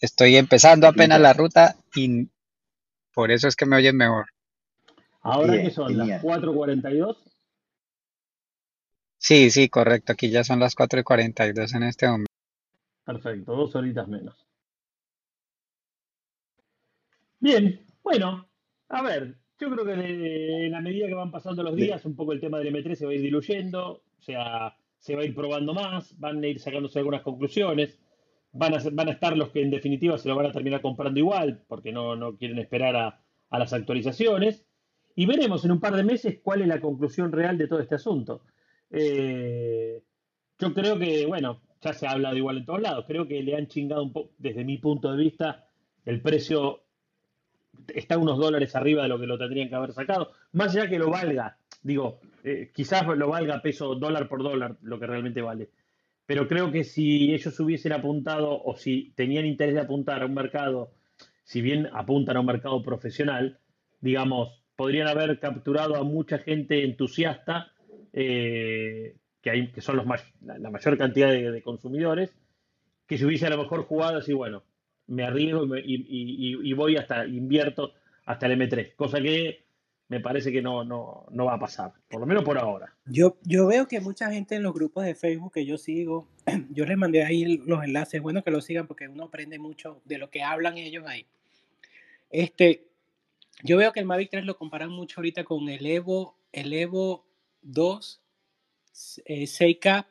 estoy empezando apenas la ruta y por eso es que me oyen mejor. ¿Ahora qué son? ¿Las 4.42? Sí, sí, correcto, aquí ya son las 4 y 42 en este momento. Perfecto, dos horitas menos. Bien, bueno, a ver, yo creo que en la medida que van pasando los días, un poco el tema del M3 se va a ir diluyendo, o sea, se va a ir probando más, van a ir sacándose algunas conclusiones, van a, van a estar los que en definitiva se lo van a terminar comprando igual, porque no, no quieren esperar a, a las actualizaciones, y veremos en un par de meses cuál es la conclusión real de todo este asunto. Eh, yo creo que, bueno, ya se ha hablado igual en todos lados, creo que le han chingado un poco, desde mi punto de vista, el precio está unos dólares arriba de lo que lo tendrían que haber sacado, más allá que lo valga, digo, eh, quizás lo valga peso dólar por dólar lo que realmente vale, pero creo que si ellos hubiesen apuntado o si tenían interés de apuntar a un mercado, si bien apuntan a un mercado profesional, digamos, podrían haber capturado a mucha gente entusiasta, eh, que, hay, que son los may la, mayor cantidad de, consumidores, que se hubiese a lo mejor jugado así, bueno, me arriesgo y, y, voy hasta, invierto hasta el M3, cosa que me parece que no, no, no va a pasar, por lo menos por ahora. Yo, yo veo que mucha gente en los grupos de Facebook que yo sigo, [CLEARS THROAT] yo les mandé ahí los enlaces, bueno que los sigan porque uno aprende mucho de lo que hablan ellos ahí. Este, yo veo que el Mavic 3 lo comparan mucho ahorita con el Evo, el Evo 2 eh, 6K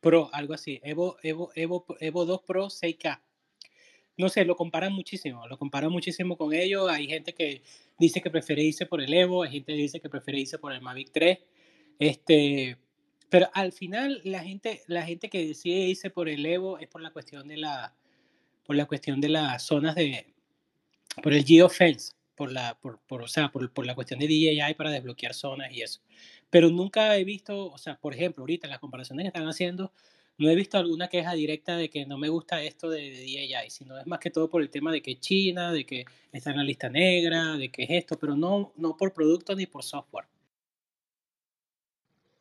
Pro, algo así, Evo, Evo, Evo, Evo 2 Pro 6K no sé, lo comparan muchísimo, lo comparan muchísimo con ellos. Hay gente que dice que prefiere irse por el Evo, hay gente que dice que prefiere irse por el Mavic 3. Este, pero al final la gente, la gente que decide irse por el Evo es por la cuestión de la, por la cuestión de las zonas de, por el geofence, por la, por, por, o sea, por, por la cuestión de DJI para desbloquear zonas y eso. Pero nunca he visto, o sea, por ejemplo, ahorita las comparaciones que están haciendo, no he visto alguna queja directa de que no me gusta esto de, de sino es más que todo por el tema de que China, de que está en la lista negra, de que es esto, pero no, no por producto ni por software.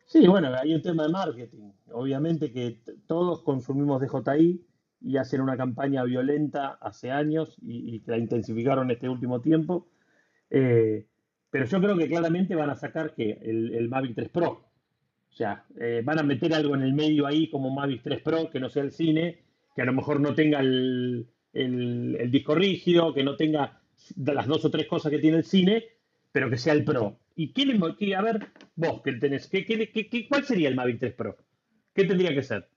Sí, bueno, hay un tema de marketing. Obviamente que todos consumimos DJI y hacen una campaña violenta hace años y, y la intensificaron este último tiempo. Eh, pero yo creo que claramente van a sacar que el, el Mavic 3 Pro, o sea, eh, van a meter algo en el medio ahí como Mavic 3 Pro, que no sea el cine, que a lo mejor no tenga el, el, disco rígido, que no tenga las dos o tres cosas que tiene el cine, pero que sea el Pro. ¿Y qué le, a ver, vos que tenés, ¿qué, qué, qué, cuál sería el Mavic 3 Pro? ¿Qué tendría que ser?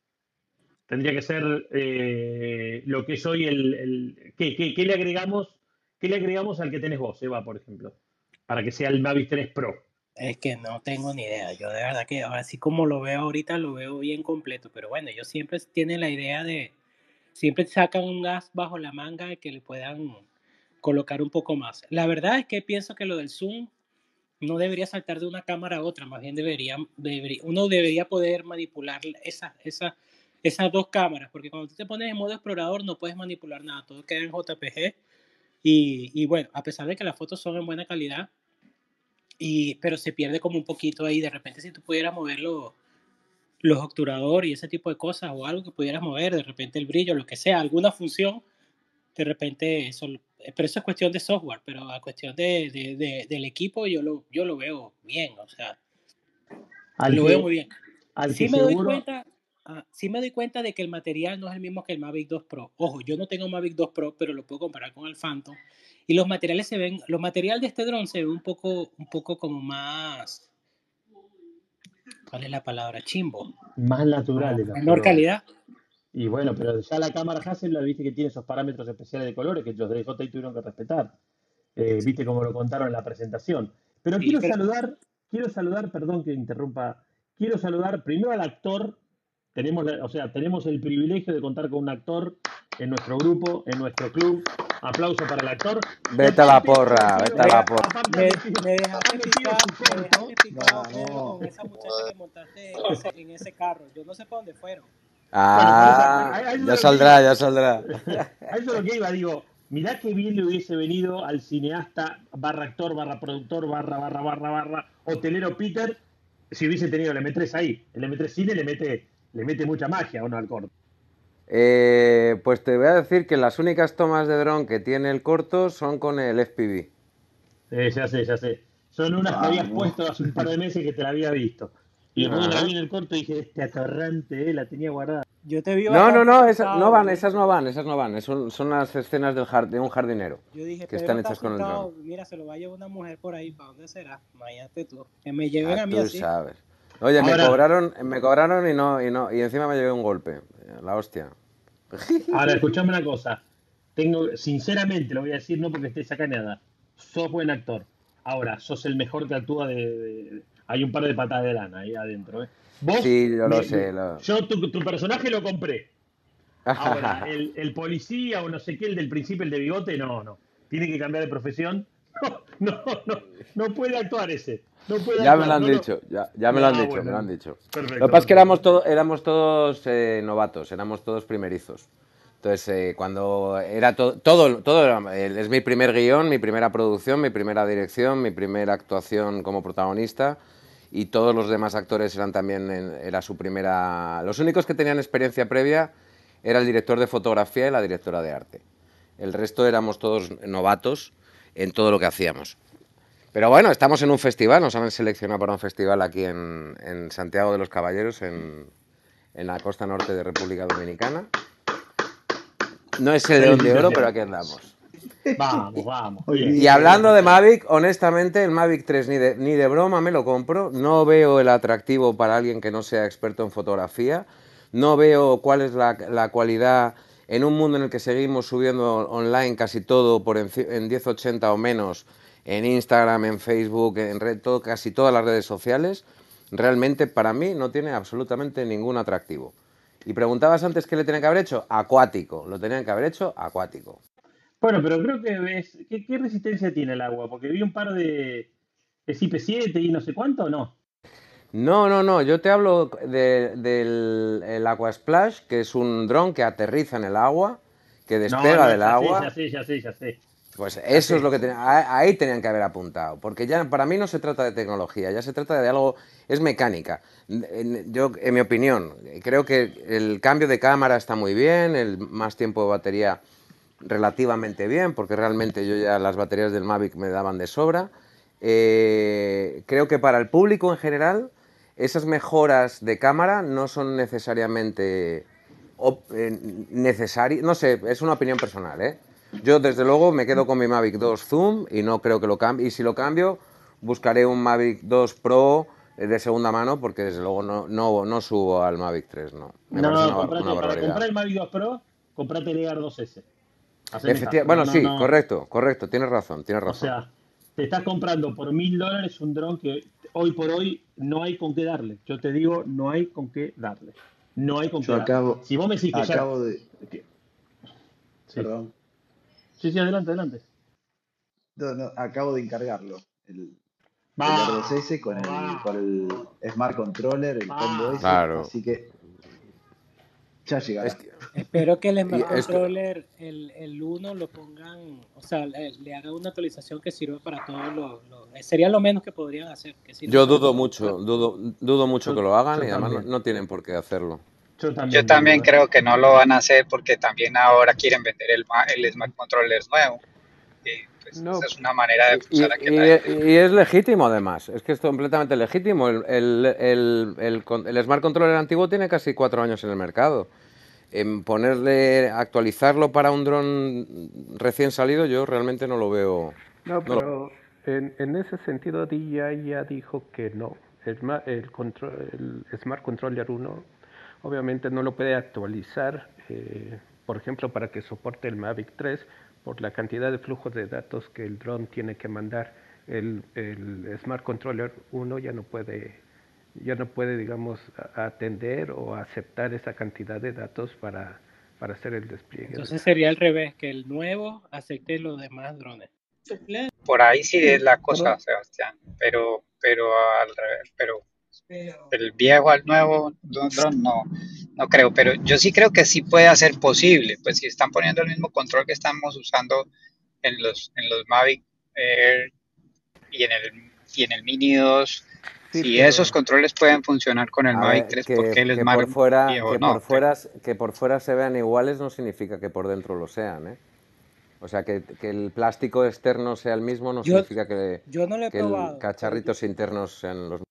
Tendría que ser eh, lo que es hoy el... el ¿qué, qué, ¿qué, le agregamos, ¿Qué le agregamos al que tenés vos, Eva, por ejemplo? Para que sea el Mavic 3 Pro. Es que no tengo ni idea. Yo de verdad que así como lo veo ahorita, lo veo bien completo. Pero bueno, ellos siempre tienen la idea de, siempre sacan un gas bajo la manga que le puedan colocar un poco más. La verdad es que pienso que lo del Zoom no debería saltar de una cámara a otra, más bien debería, uno debería poder manipular esa, esas dos cámaras, porque cuando tú te pones en modo explorador no puedes manipular nada, todo queda en JPG y, y bueno, a pesar de que las fotos son en buena calidad, y, pero se pierde como un poquito ahí, de repente si tú pudieras mover los, los obturadores y ese tipo de cosas o algo que pudieras mover, de repente el brillo, lo que sea, alguna función, de repente eso, pero eso es cuestión de software, pero a cuestión de, de, de- del equipo yo lo, yo lo veo bien, o sea, Al lo veo muy bien. al Sí me doy seguro, cuenta, ah, sí me doy cuenta de que el material no es el mismo que el Mavic 2 Pro. Ojo, yo no tengo un Mavic 2 Pro, pero lo puedo comparar con el Phantom. Y los materiales se ven, los materiales de este dron se ven un poco, un poco como más, ¿cuál es la palabra? Chimbo, más naturales los menor colores. calidad. Y bueno, pero ya la cámara Hasselblad, viste que tiene esos parámetros especiales de colores que los de DJI tuvieron que respetar. Eh, viste como lo contaron en la presentación. Pero Sí, quiero pero saludar, quiero saludar, perdón que interrumpa, quiero saludar primero al actor. Tenemos, la- o sea, tenemos el privilegio de contar con un actor en nuestro grupo, en nuestro club. Aplauso para el actor. Vete a la porra, vete a la porra. me, me dejaste su me dejaste picado, Pedro, Vamos. con esa muchacha que montaste en ese, en ese carro. Yo no sé para dónde fueron. Bueno, Ah, es ya saldrá, iba. ya saldrá. A eso es lo que iba, digo, mirá qué bien le hubiese venido al cineasta barra actor, barra productor, barra, barra, barra, barra, hotelero Peter, si hubiese tenido el M3 ahí. El M3 Cine le mete, le mete mucha magia, ¿o no, al corto? Eh, pues te voy a decir que las únicas tomas de dron que tiene el corto son con el FPV. Eh, ya sé, ya sé. Son unas que habías Vamos. puesto hace un par de meses que te la había visto. Y después cuando la Ajá. vi en el corto dije, este atorrante, eh, la tenía guardada. Yo te vi No, no, no, esas no van, Yo, esas no van, esas no van. Son, son las escenas del de un jardinero yo dije, que están está hechas con el dron. Mira, se lo va a llevar una mujer por ahí. ¿Para dónde será? Imagínate tú. Que me lleven Ah, a mí tú así. sabes. Oye, me Ahora, cobraron, me cobraron y no, y no, y encima me llevé un golpe. La hostia. [LAUGHS] ahora escuchame una cosa. Tengo, sinceramente, lo voy a decir, no porque estés acá nada. Sos buen actor. Ahora, sos el mejor que actúa de, de- Hay un par de patadas de lana ahí adentro, ¿eh? Vos, Sí, yo lo me- sé. me- lo- yo tu, tu personaje lo compré. Ahora, [LAUGHS] el, el policía o no sé qué, el del principio, el de bigote, no, no. Tiene que cambiar de profesión. [LAUGHS] No, no, no, puede actuar ese. No puede Ya me lo han no, dicho, ya, ya me lo han Ah, dicho, me lo han dicho. Lo Perfecto, que pasa es que éramos, todo- éramos todos eh, novatos, éramos todos primerizos. Entonces, eh, cuando era to- todo, todo era- eh, es mi primer guion, mi primera producción, mi primera dirección, mi primera actuación como protagonista y todos los demás actores eran también, en- era su primera... Los únicos que tenían experiencia previa era el director de fotografía y la directora de arte. El resto éramos todos novatos en todo lo que hacíamos. Pero bueno, estamos en un festival, nos han seleccionado para un festival aquí en, en Santiago de los Caballeros, en, en la costa norte de República Dominicana. No es el León de Oro, pero aquí andamos. Vamos, vamos. Y hablando de Mavic, honestamente, el Mavic 3 ni de, ni de broma me lo compro. No veo el atractivo para alguien que no sea experto en fotografía. No veo cuál es la, la cualidad en un mundo en el que seguimos subiendo online casi todo por enci- en 1080 o menos, en Instagram, en Facebook, en todo, casi todas las redes sociales. Realmente para mí no tiene absolutamente ningún atractivo. Y preguntabas antes qué le tenía que haber hecho. Acuático. Lo tenían que haber hecho acuático. Bueno, pero creo que ves. ¿Qué, resistencia tiene el agua? Porque vi un par de. ¿Es IP7 y no sé cuánto no? No, no, no, yo te hablo de- del el Aqua Splash, que es un dron que aterriza en el agua, que despega no, del ya sé, agua. sé, ya sé. Pues eso es lo que ten- ahí tenían que haber apuntado, porque ya para mí no se trata de tecnología, ya se trata de algo, es mecánica. En- Yo, en mi opinión, creo que el cambio de cámara está muy bien, el más tiempo de batería relativamente bien, porque realmente yo ya las baterías del Mavic me daban de sobra. Eh, creo que para el público en general, esas mejoras de cámara no son necesariamente eh, necesarias. No sé, es una opinión personal, ¿eh? Yo desde luego me quedo con mi Mavic 2 Zoom y no creo que lo cambie. Y si lo cambio, buscaré un Mavic 2 Pro eh, de segunda mano porque desde luego no, no, no subo al Mavic 3, no. Me No, una, bar- comprate, una para comprar el Mavic 2 Pro, comprate el Egar 2S. Haceme Efecti- caso. bueno, No, no, sí, no. correcto, correcto, tienes razón, tienes O razón. sea, te estás comprando por mil dólares un dron que hoy por hoy no hay con qué darle. Yo te digo, no hay con qué darle. No hay con qué darle. acabo, Si vos me decís que ya. acabo de, que- Sí. perdón, sí, sí, adelante, adelante. no, no, acabo de encargarlo. El, el Va, R2S con el, va, con el Smart Controller, el combo va. ese, Claro. así que ya Es llegará. que, [LAUGHS] Espero que el Smart Controller, el, el 1, lo pongan, o sea, le, le hagan una actualización que sirva para todos los, los- Sería lo menos que podrían hacer, que sirva yo dudo mucho, dudo, dudo mucho Yo, que lo hagan yo y además no, también. no tienen por qué hacerlo. Yo Yo también también dudo, ¿eh? creo que no lo van a hacer porque también ahora quieren vender el, ma- el Smart Controller nuevo. Y pues No, esa es una manera de Y, a que y- y es legítimo además, es que es completamente legítimo. El, el, el, el el Smart Controller antiguo tiene casi cuatro años en el mercado. En ponerle, actualizarlo para un dron recién salido, yo realmente no lo veo. no, No lo- pero en, en ese sentido DJI ya dijo que no. El, el, control, el Smart Controller 1 obviamente no lo puede actualizar, eh, por ejemplo, para que soporte el Mavic 3 por la cantidad de flujos de datos que el dron tiene que mandar. El, el Smart Controller 1 ya no puede, ya no puede, digamos, atender o aceptar esa cantidad de datos para, para hacer el despliegue. Entonces sería al revés, que el nuevo acepte los demás drones. Por ahí sí es la cosa, Sebastián, pero, pero al revés, pero el viejo al nuevo dron dron, no, no creo, pero yo sí creo que sí puede ser posible, pues si están poniendo el mismo control que estamos usando en los, en los Mavic Air y en el, y en el Mini 2, sí, si esos controles pueden funcionar con el Mavic ver, 3, ¿por que, qué el que por fuera, viejo que no? por fuera, que por fuera se vean iguales no significa que por dentro lo sean, ¿eh? O sea, que, que el plástico externo sea el mismo no Yo, significa que, yo no lo he que el yo, cacharritos internos sean los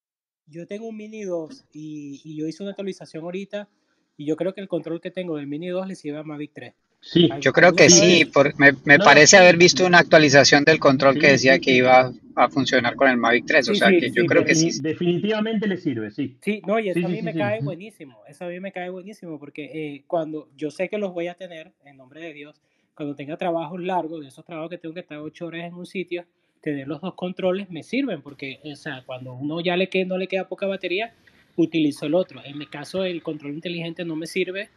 yo tengo un Mini 2 y, y yo hice una actualización ahorita y yo creo que el control que tengo del Mini 2 le sirve a Mavic 3. Sí, Yo creo que sí, vez, por- me, me no, parece haber visto una actualización del control que decía sí, que iba a funcionar con el Mavic 3, o sí, sea sí, que yo sí, creo que sí. Defini- definitivamente le sirve, sí. Sí, no, y eso Sí, a mí sí, me sí. cae buenísimo, eso a mí me cae buenísimo, porque eh, cuando yo sé que los voy a tener, en nombre de Dios, cuando tenga trabajos largos, de esos trabajos que tengo que estar ocho horas en un sitio, tener los dos controles me sirven, porque o sea, cuando uno ya le que, no le queda poca batería, utilizo el otro. En mi caso, el control inteligente no me sirve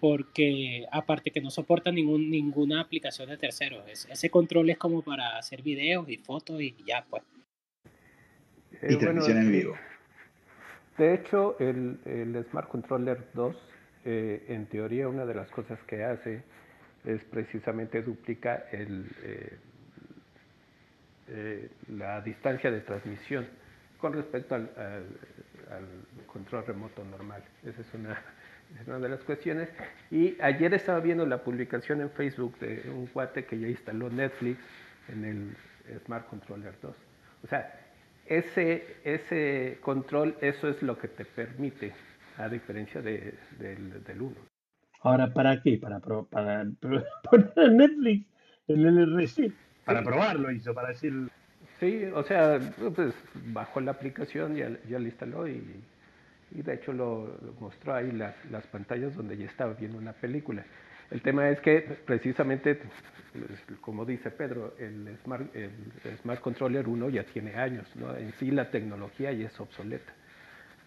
porque aparte que no soporta ningún, ninguna aplicación de terceros. Es- ese control es como para hacer videos y fotos y ya, pues. eh, Y bueno, transmisión en eh, vivo. de hecho, el, el Smart Controller 2, eh, en teoría, una de las cosas que hace es precisamente duplica el, eh, eh, la distancia de transmisión con respecto al, al- al control remoto normal. Esa es una, es una de las cuestiones. Y ayer estaba viendo la publicación en Facebook de un cuate que ya instaló Netflix en el Smart Controller 2. O sea, ese, ese control, eso es lo que te permite, a diferencia de- del, del 1. Ahora, ¿para qué? Para, pro- para [LAUGHS] poner en Netflix el LRC. Para Sí, probarlo hizo, para decir. Sí, o sea, pues bajó la aplicación, ya, ya la instaló y, y de hecho lo, mostró ahí las, las pantallas donde ya estaba viendo una película. El tema es que precisamente, pues, como dice Pedro, el Smart, Smart Controller 1 ya tiene años, ¿no? En sí la tecnología ya es obsoleta.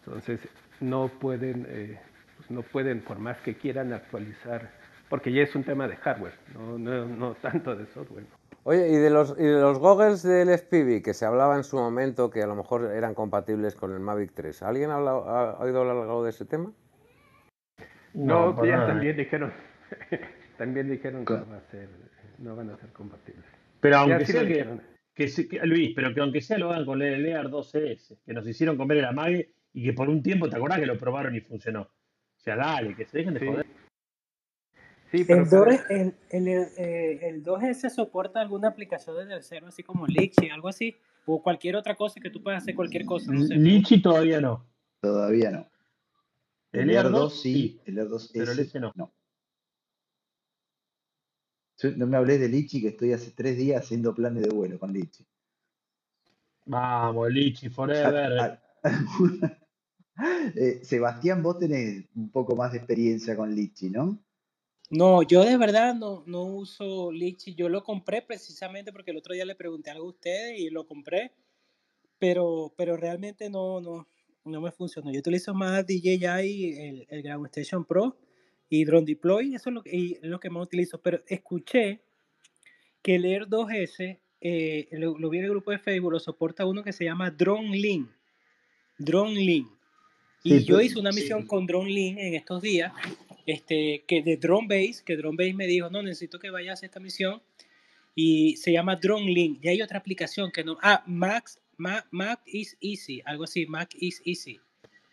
Entonces no pueden, eh, pues, no pueden, por más que quieran actualizar, porque ya es un tema de hardware, no, no, no tanto de software. Oye, ¿y de los, y de los goggles del FPV que se hablaba en su momento que a lo mejor eran compatibles con el Mavic 3? ¿Alguien ha, hablado- ha oído hablar algo de ese tema? No, No, ya nada. también dijeron, [LAUGHS] también dijeron que Co- no, va a ser, no van a ser compatibles. Pero aunque sea que, que, que- Luis, pero que aunque sea lo hagan con el Lear 2CS, que nos hicieron comer el amague y que por un tiempo, ¿te acordás que lo probaron y funcionó? O sea, dale, que se dejen de Sí, joder. Sí, pero El, para, 2, el, el, eh, el 2S soporta alguna aplicación de tercero, así como Litchi, algo así, o cualquier otra cosa que tú puedas hacer cualquier cosa, no sé. Lichi todavía no. Todavía no. El El Air Air 2 2 sí, sí, el Air 2 pero el S no. no. No me hablé de Lichi, que estoy hace tres días haciendo planes de vuelo con Lichi. Vamos, Lichi, forever. a- [LAUGHS] Eh, Sebastián, vos tenés un poco más de experiencia con Lichi, ¿no? No, yo de verdad no, no uso Litchi. Yo lo compré precisamente porque el otro día le pregunté algo a ustedes y lo compré, pero, pero realmente no, no, no me funcionó. Yo utilizo más DJI, el, el Ground Station Pro y Drone Deploy, eso es lo, que- y es lo que más utilizo. Pero escuché que el Air 2S eh, lo, lo vi en el grupo de Facebook, lo soporta uno que se llama Drone Link. Drone Link. Y Sí, yo hice una misión con Drone Link en estos días, este, que de Drone Base, que Drone Base me dijo, no, necesito que vayas a esta misión. Y se llama Drone Link. Y hay otra aplicación que no... Ah, Max, Mac, Mac is Easy, algo así, Mac is Easy.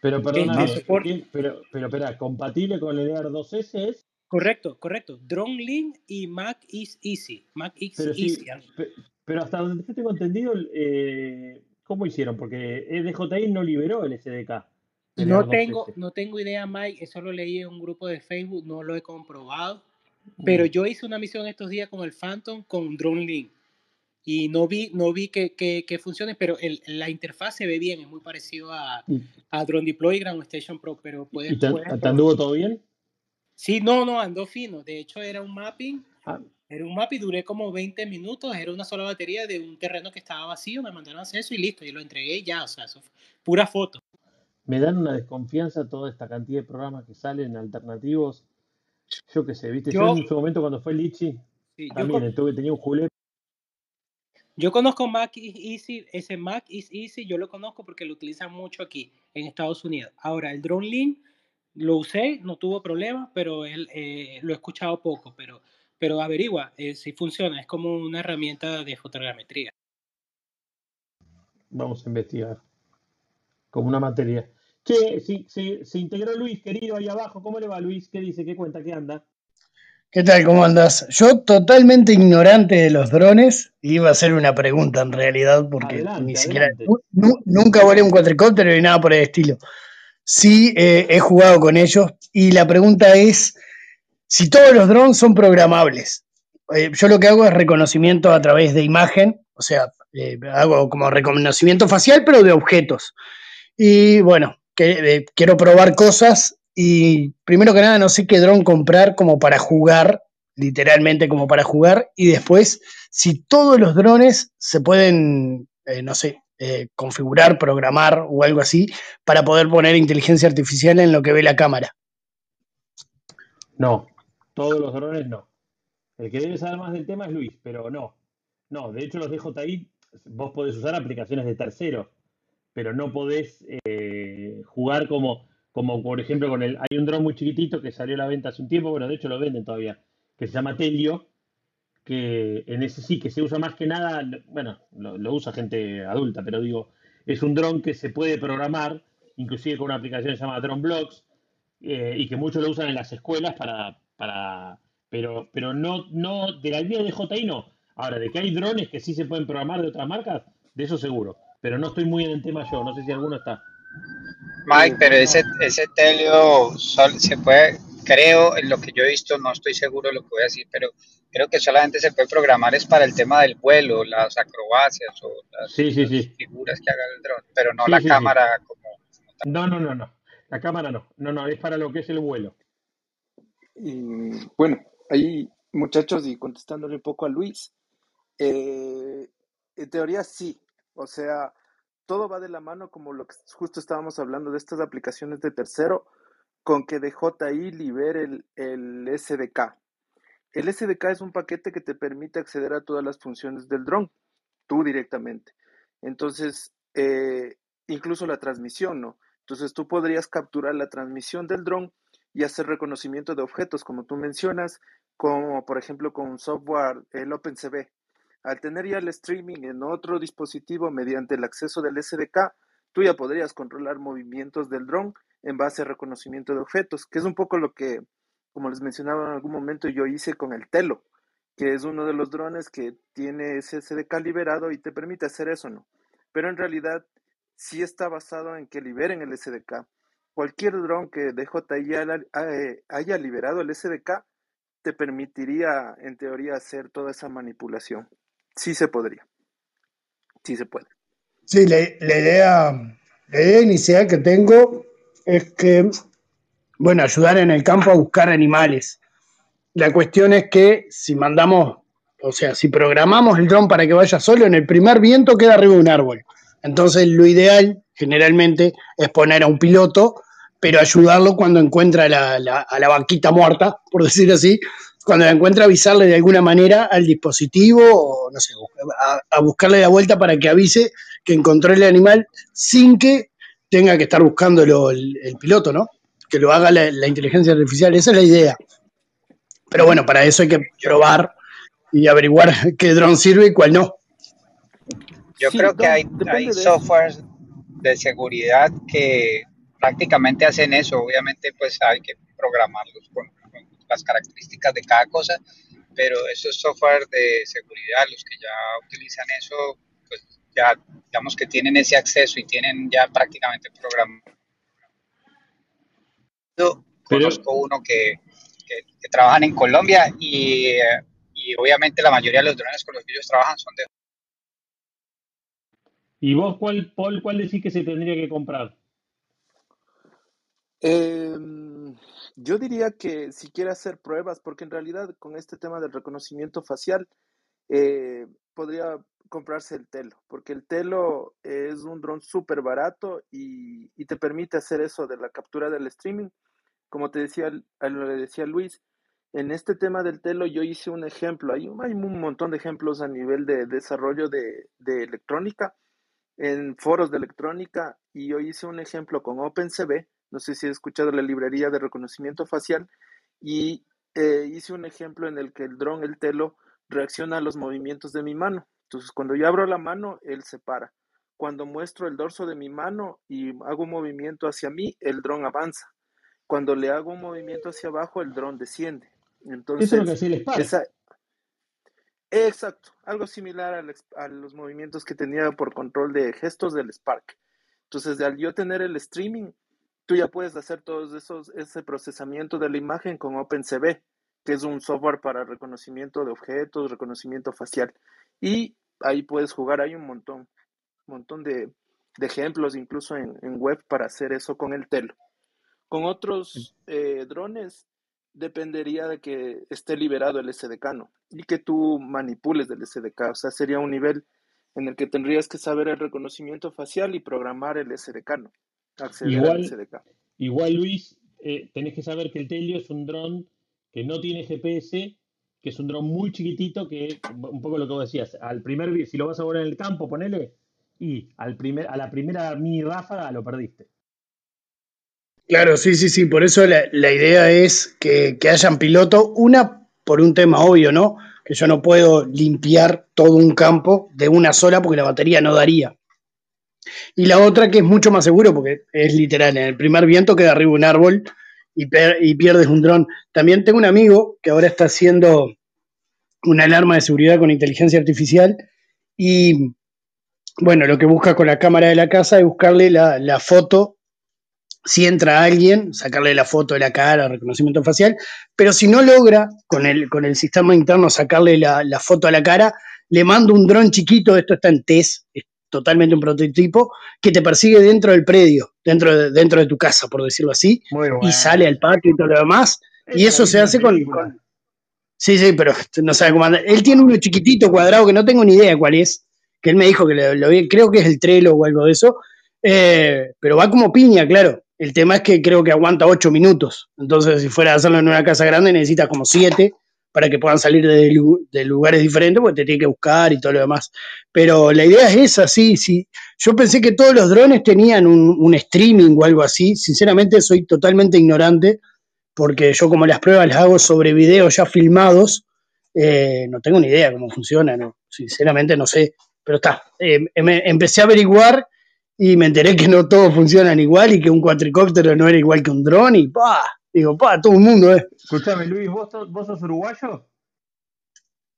Pero Este, ¿qué? pero, pero espera, ¿compatible con el Air 2S es? Correcto, correcto. Drone Link y Mac is Easy. Mac is Pero Easy. pe- pero hasta donde yo tengo entendido, eh, ¿cómo hicieron? Porque EDJI no liberó el SDK. No Air 2S. tengo, no tengo idea, Mike. Eso lo leí en un grupo de Facebook, no lo he comprobado. Pero yo hice una misión estos días con el Phantom con Drone Link. Y no vi, no vi que, que, que funcione, pero el, la interfaz se ve bien, es muy parecido a, ¿Y, a Drone Deploy Ground Station Pro, pero puedes, y te, puedes te probar. anduvo todo bien? Sí, no, no, andó fino. De hecho, era un mapping, Ah, era un mapping, duré como 20 minutos, era una sola batería de un terreno que estaba vacío, me mandaron a hacer eso y listo, y lo entregué y ya, o sea, eso fue pura foto. Me dan una desconfianza toda esta cantidad de programas que salen alternativos. Yo qué sé, viste, yo, Yo, en su momento cuando fue sí, yo, también tuve, tenía un julep. Yo conozco Mac is Easy, ese Mac is Easy, yo lo conozco porque lo utilizan mucho aquí en Estados Unidos. Ahora, el Drone Link lo usé, no tuvo problema, pero él, eh, lo he escuchado poco, pero, pero averigua eh, si funciona, es como una herramienta de fotogrametría. Vamos a investigar. Como una materia. Che, sí, sí, se integró Luis, querido, ahí abajo. ¿Cómo le va Luis? ¿Qué dice? ¿Qué cuenta? ¿Qué anda? ¿Qué tal? ¿Cómo andas? Yo totalmente ignorante de los drones, iba a hacer una pregunta en realidad porque ni siquiera, nunca volé un cuatricóptero ni nada por el estilo. Sí, eh, he jugado con ellos y la pregunta es si todos los drones son programables. Eh, yo lo que hago es reconocimiento a través de imagen, o sea, eh, hago como reconocimiento facial, pero de objetos. Y bueno, que, eh, quiero probar cosas y primero que nada no sé qué dron comprar como para jugar, literalmente como para jugar, y después si todos los drones se pueden, eh, no sé, eh, configurar, programar o algo así para poder poner inteligencia artificial en lo que ve la cámara. No, todos los drones no. El que debe saber más del tema es Luis, pero no. No, de hecho los DJI, vos podés usar aplicaciones de terceros, pero no podés eh, jugar como, como por ejemplo con el... Hay un dron muy chiquitito que salió a la venta hace un tiempo, bueno, de hecho lo venden todavía, que se llama Telio, que en ese sí, que se usa más que nada, bueno, lo, usa gente adulta, pero digo, es un dron que se puede programar, inclusive con una aplicación que se llama Drone Blocks, eh, y que muchos lo usan en las escuelas para, para pero, pero no, no, de la línea de DJI no. Ahora, de que hay drones que sí se pueden programar de otras marcas, de eso seguro. Pero no estoy muy en el tema yo, no sé si alguno está. Mike, pero ese, ese telio sol- se puede, creo, en lo que yo he visto, no estoy seguro de lo que voy a decir, pero creo que solamente se puede programar es para el tema del vuelo, las acrobacias o las, Sí, sí, las sí. figuras que haga el dron, pero no Sí, la sí, sí. cámara como, como tal. No, no, no, no. La cámara no. No, no, es para lo que es el vuelo. y bueno, ahí muchachos, y contestándole un poco a Luis, eh, en teoría sí, o sea, todo va de la mano como lo que justo estábamos hablando de estas aplicaciones de tercero, con que DJI libere el, el SDK. El SDK es un paquete que te permite acceder a todas las funciones del dron, tú directamente. Entonces, eh, incluso la transmisión, ¿no? Entonces tú podrías capturar la transmisión del dron y hacer reconocimiento de objetos, como tú mencionas, como por ejemplo con software, el OpenCV. Al tener ya el streaming en otro dispositivo mediante el acceso del SDK, tú ya podrías controlar movimientos del dron en base a reconocimiento de objetos, que es un poco lo que, como les mencionaba en algún momento, yo hice con el Telo, que es uno de los drones que tiene ese SDK liberado y te permite hacer eso, ¿no? Pero en realidad sí está basado en que liberen el SDK. Cualquier dron que DJI eh, haya liberado el SDK te permitiría, en teoría, hacer toda esa manipulación. Sí se podría. Sí se puede. Sí, la, idea, la idea inicial que tengo es que, bueno, ayudar en el campo a buscar animales. La cuestión es que si mandamos, o sea, si programamos el dron para que vaya solo, en el primer viento queda arriba de un árbol. Entonces, lo ideal, generalmente, es poner a un piloto, pero ayudarlo cuando encuentra la, la- a la vaquita muerta, por decir así, cuando la encuentra avisarle de alguna manera al dispositivo o no sé, a, a buscarle la vuelta para que avise que encontró el animal sin que tenga que estar buscándolo el, el piloto, ¿no? Que lo haga la, la inteligencia artificial, esa es la idea. Pero bueno, para eso hay que probar y averiguar [LAUGHS] qué dron sirve y cuál no. Yo Sí, creo que hay, depende hay de eso. softwares de seguridad que prácticamente hacen eso. Obviamente, pues hay que programarlos con las características de cada cosa, pero esos softwares de seguridad, los que ya utilizan eso, pues ya digamos que tienen ese acceso y tienen ya prácticamente programado. Pero, Conozco uno que, que, que trabajan en Colombia y, eh, y obviamente la mayoría de los drones con los que ellos trabajan son de ¿y vos cuál, Paul, cuál decís que se tendría que comprar? Em, yo diría que si quiere hacer pruebas, porque en realidad con este tema del reconocimiento facial, eh, podría comprarse el Telo, porque el Telo es un dron súper barato y, y te permite hacer eso de la captura del streaming. Como te decía, le decía Luis, en este tema del Telo yo hice un ejemplo, hay, hay un montón de ejemplos a nivel de desarrollo de, de electrónica, en foros de electrónica, y yo hice un ejemplo con OpenCV, no sé si has escuchado la librería de reconocimiento facial, y eh, hice un ejemplo en el que el dron, el Telo, reacciona a los movimientos de mi mano. Entonces, cuando yo abro la mano, él se para. Cuando muestro el dorso de mi mano y hago un movimiento hacia mí, el dron avanza. Cuando le hago un movimiento hacia abajo, el dron desciende. Eso es lo que Entonces, esa, exacto, algo similar al a los movimientos que tenía por control de gestos del Spark. Entonces, al yo tener el streaming, tú ya puedes hacer todos esos, ese procesamiento de la imagen con OpenCV, que es un software para reconocimiento de objetos, reconocimiento facial. Y ahí puedes jugar, hay un montón, montón de, de ejemplos incluso en, en web para hacer eso con el Telo. Con otros eh, drones dependería de que esté liberado el SDK, ¿no? Y que tú manipules del SDK. O sea, sería un nivel en el que tendrías que saber el reconocimiento facial y programar el SDK, ¿no? Acceder al Igual, SDK. igual Luis, eh, tenés que saber que el Telio es un dron que no tiene GPS, que es un dron muy chiquitito, que un poco lo que vos decías, al primer, si lo vas a volar en el campo, ponele, y al primer, a la primera mini ráfaga lo perdiste. Claro, sí, sí, sí. Por eso la, la idea es que, que hayan piloto. Una, por un tema obvio, ¿no? Que yo no puedo limpiar todo un campo de una sola porque la batería no daría. Y la otra que es mucho más seguro porque es literal, en el primer viento queda arriba un árbol y, pierdes un dron. También tengo un amigo que ahora está haciendo una alarma de seguridad con inteligencia artificial y bueno, lo que busca con la cámara de la casa es buscarle la, foto si entra alguien, sacarle la foto de la cara, reconocimiento facial, pero si no logra con el, con el sistema interno sacarle la, la foto a la cara, le mando un dron chiquito, esto está en test, es totalmente un prototipo, que te persigue dentro del predio, dentro de, dentro de tu casa, por decirlo así, y sale al patio y todo lo demás, y eso se hace con, Sí, sí, pero no sabe cómo anda. Él tiene uno chiquitito, cuadrado, que no tengo ni idea cuál es, que él me dijo que lo, lo vi, creo que es el Trello o algo de eso, eh, pero va como piña, claro. El tema es que creo que aguanta ocho minutos. Entonces, si fuera a hacerlo en una casa grande, necesitas como siete para que puedan salir de, lu- de lugares diferentes, porque te tiene que buscar y todo lo demás. Pero la idea es esa, sí, sí. Yo pensé que todos los drones tenían un, streaming o algo así. Sinceramente, soy totalmente ignorante, porque yo como las pruebas las hago sobre videos ya filmados, eh, no tengo ni idea cómo funciona, no. Sinceramente no sé. Pero está, eh, me- empecé a averiguar y me enteré que no todos funcionan igual y que un cuatricóptero no era igual que un dron y pa, digo, pa, todo el mundo, eh. Escuchame, Luis, ¿vos, sos- vos sos uruguayo?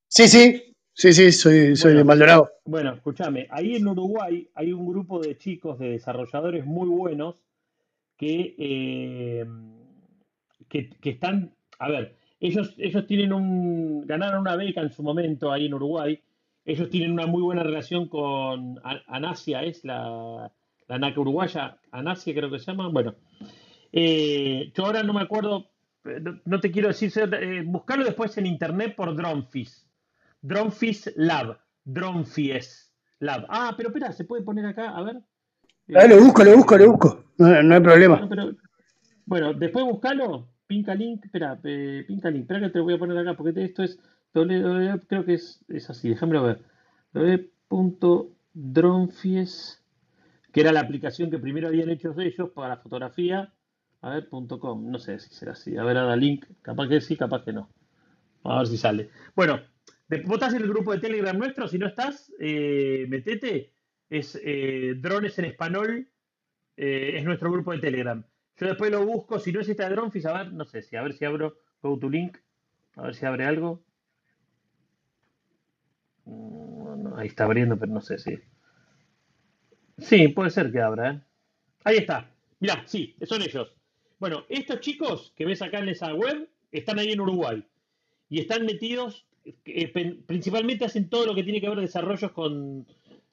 Sí, sí, sí, sí, soy, soy de Bueno, Maldonado. bueno, escúchame, ahí en Uruguay hay un grupo de chicos, de desarrolladores muy buenos que, eh, que, que están, a ver, ellos, ellos tienen un, ganaron una beca en su momento ahí en Uruguay, ellos tienen una muy buena relación con Anasia, es la, la NACA uruguaya, Anasia creo que se llama, bueno, eh, yo ahora no me acuerdo, eh, no, no te quiero decir, eh, buscarlo después en internet por Dronefis. Dronefis Lab. Dronefis Lab. Ah, pero espera, ¿se puede poner acá? A ver. Ah, lo busco, lo busco, lo busco. No, no hay problema. bueno, pero, bueno, después buscalo, Pinca Link, espera, eh, Pinca Link, espera que te lo voy a poner acá, porque esto es, creo que es, es así, déjamelo ver. www.dronfies, que era la aplicación que primero habían hecho ellos para fotografía, a ver, punto .com, no sé si será así, a ver, ahora link, capaz que sí, capaz que no. A ver si sale. Bueno, estás en el grupo de Telegram nuestro, si no estás, eh, metete, es eh, Drones en Español, eh, es nuestro grupo de Telegram. Yo después lo busco, si no es esta de Dronfis, a ver, no sé, si a ver si abro Go to Link, a ver si abre algo. Mm, no, ahí está abriendo, pero no sé si. Sí, puede ser que abra. Ahí está. Mirá, sí, son ellos. Bueno, estos chicos que ves acá en esa web están ahí en Uruguay y están metidos, eh, principalmente hacen todo lo que tiene que ver desarrollos con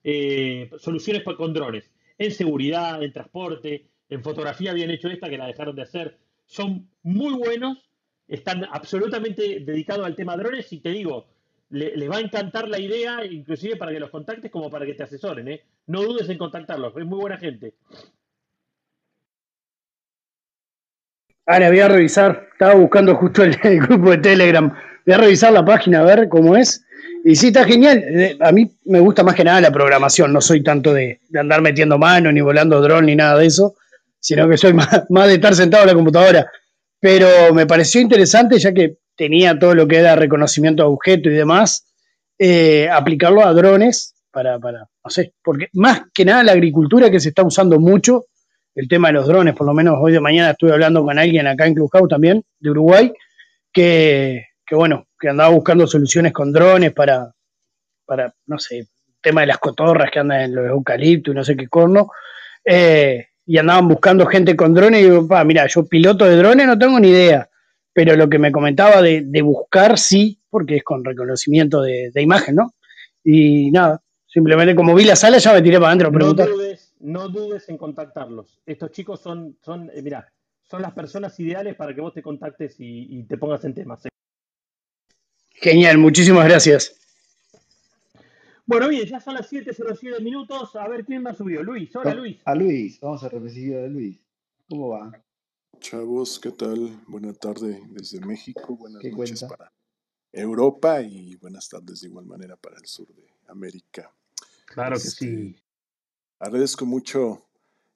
eh, soluciones con drones, en seguridad, en transporte, en fotografía habían hecho esta que la dejaron de hacer. Son muy buenos, están absolutamente dedicados al tema drones y te digo, le- les va a encantar la idea, inclusive para que los contactes como para que te asesoren, ¿eh? No dudes en contactarlos, es muy buena gente. Ahora voy a revisar, estaba buscando justo [LAUGHS] el, grupo de Telegram, voy a revisar la página a ver cómo es. Y sí, está genial. Eh, A mí me gusta más que nada la programación, no soy tanto de, andar metiendo mano, ni volando dron, ni nada de eso, sino que soy [LAUGHS] más, más de estar sentado en la computadora. Pero me pareció interesante, ya que tenía todo lo que era reconocimiento de objeto y demás, eh, aplicarlo a drones para, para, no sé, porque más que nada la agricultura que se está usando mucho, el tema de los drones, por lo menos hoy de mañana estuve hablando con alguien acá en Clubhouse también, de Uruguay, que, que bueno, que andaba buscando soluciones con drones para, para, no sé, tema de las cotorras que andan en los eucaliptos y no sé qué corno, eh, y andaban buscando gente con drones y digo, pa, mira, yo piloto de drones no tengo ni idea, pero lo que me comentaba de, de buscar sí, porque es con reconocimiento de, de imagen, ¿no? Y nada, simplemente como vi la sala ya me tiré para adentro a preguntar. No dudes en contactarlos. Estos chicos son, son eh, mira, son las personas ideales para que vos te contactes y, y te pongas en temas. ¿eh? Genial, muchísimas gracias. Bueno, bien, ya son las 7.07 minutos. A ver quién más subió. Luis, hola No, Luis. a Luis, vamos a recibir a Luis. ¿Cómo va? Chavos, ¿qué tal? Buena tarde desde México, buenas ¿Qué noches cuenta? para Europa y buenas tardes de igual manera para el sur de América. Claro que Este, sí. Agradezco mucho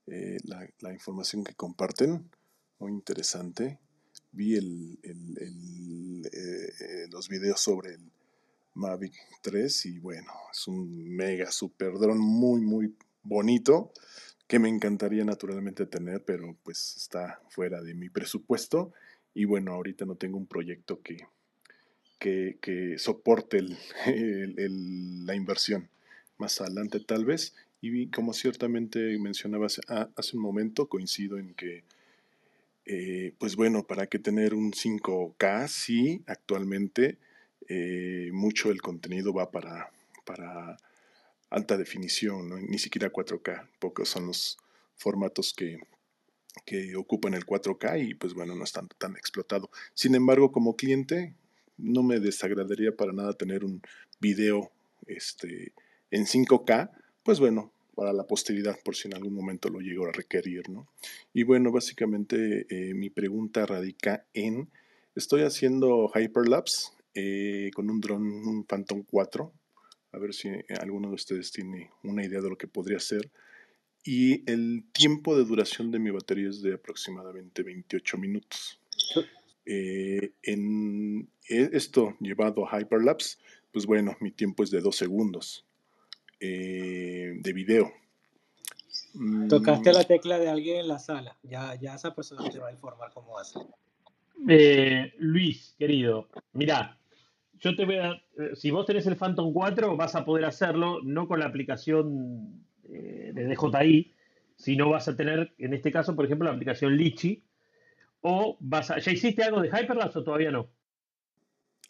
eh, la, información que comparten, muy interesante. Vi eh, los videos sobre el Mavic 3 y bueno, es un mega super dron muy, muy bonito que me encantaría naturalmente tener, pero pues está fuera de mi presupuesto. Y bueno, ahorita no tengo un proyecto que, que, que soporte [LAUGHS] la inversión. Más adelante tal vez. Y como ciertamente mencionabas hace un momento, coincido en que, eh, pues bueno, para qué tener un 5K, sí, actualmente eh, mucho del contenido va para, para alta definición, ¿no? ni siquiera 4K, pocos son los formatos que, que ocupan el 4K y pues bueno, no están tan explotado. Sin embargo, como cliente, no me desagradaría para nada tener un video este, en 5K, pues bueno, para la posteridad, por si en algún momento lo llego a requerir, ¿no? Y bueno, básicamente eh, mi pregunta radica en, estoy haciendo hyperlapse eh, con un dron, un Phantom 4, a ver si alguno de ustedes tiene una idea de lo que podría ser. Y el tiempo de duración de mi batería es de aproximadamente 28 minutos. Eh, en esto llevado a hyperlapse, pues bueno, mi tiempo es de 2 segundos eh, de video. Tocaste Mm, la tecla de alguien en la sala. Ya, ya esa persona te va a informar cómo hace. Eh, Luis, querido, mirá, yo te voy a. eh, Si vos tenés el Phantom 4, vas a poder hacerlo no con la aplicación eh, de DJI, sino vas a tener, en este caso, por ejemplo, la aplicación Litchi. O vas a. ¿Ya hiciste algo de Hyperlapse o todavía no?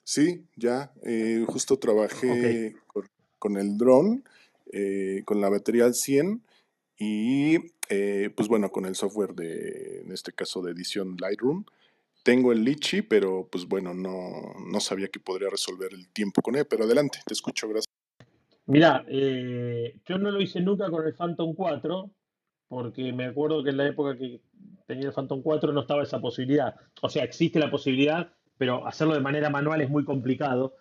Sí, ya, eh, justo trabajé con, con el dron, eh, con la batería al 100 y eh, pues bueno, con el software de, en este caso de edición Lightroom. Tengo el Litchi, pero pues bueno, no, no sabía que podría resolver el tiempo con él, pero adelante, te escucho, gracias. Mirá, eh, yo no lo hice nunca con el Phantom 4, porque me acuerdo que en la época que, tenía el Phantom 4 no estaba esa posibilidad. O sea, existe la posibilidad, pero hacerlo de manera manual es muy complicado,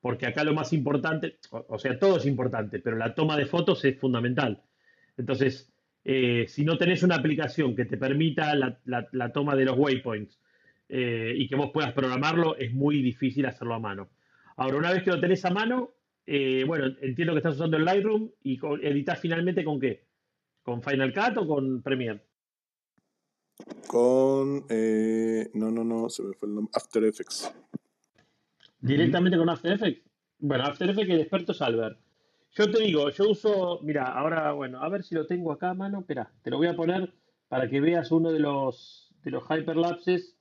porque acá lo más importante, o, sea, todo es importante, pero la toma de fotos es fundamental. Entonces, eh, si no tenés una aplicación que te permita la, toma de los waypoints eh, y que vos puedas programarlo, es muy difícil hacerlo a mano. Ahora, una vez que lo tenés a mano, eh, bueno, entiendo que estás usando el Lightroom y editas finalmente con qué? ¿Con Final Cut o con Premiere? Con. No, no, no, se me fue el nombre. After Effects. ¿Directamente con After Effects? Bueno, After Effects, el experto es Albert. Yo te digo, yo uso. Mira, ahora, bueno, a ver si lo tengo acá a mano. Espera, te lo voy a poner para que veas uno de los, de los hyperlapses.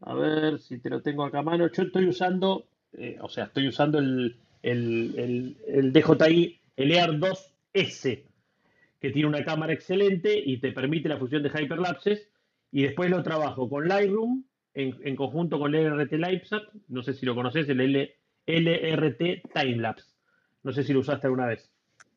A ver si te lo tengo acá a mano. Yo estoy usando, eh, o sea, estoy usando el, el, el, DJI, el Air 2S, que tiene una cámara excelente y te permite la fusión de hyperlapses. Y después lo trabajo con Lightroom en, conjunto con el LRT Lightsap, no sé si lo conoces, el L, LRT Timelapse. No sé si lo usaste alguna vez.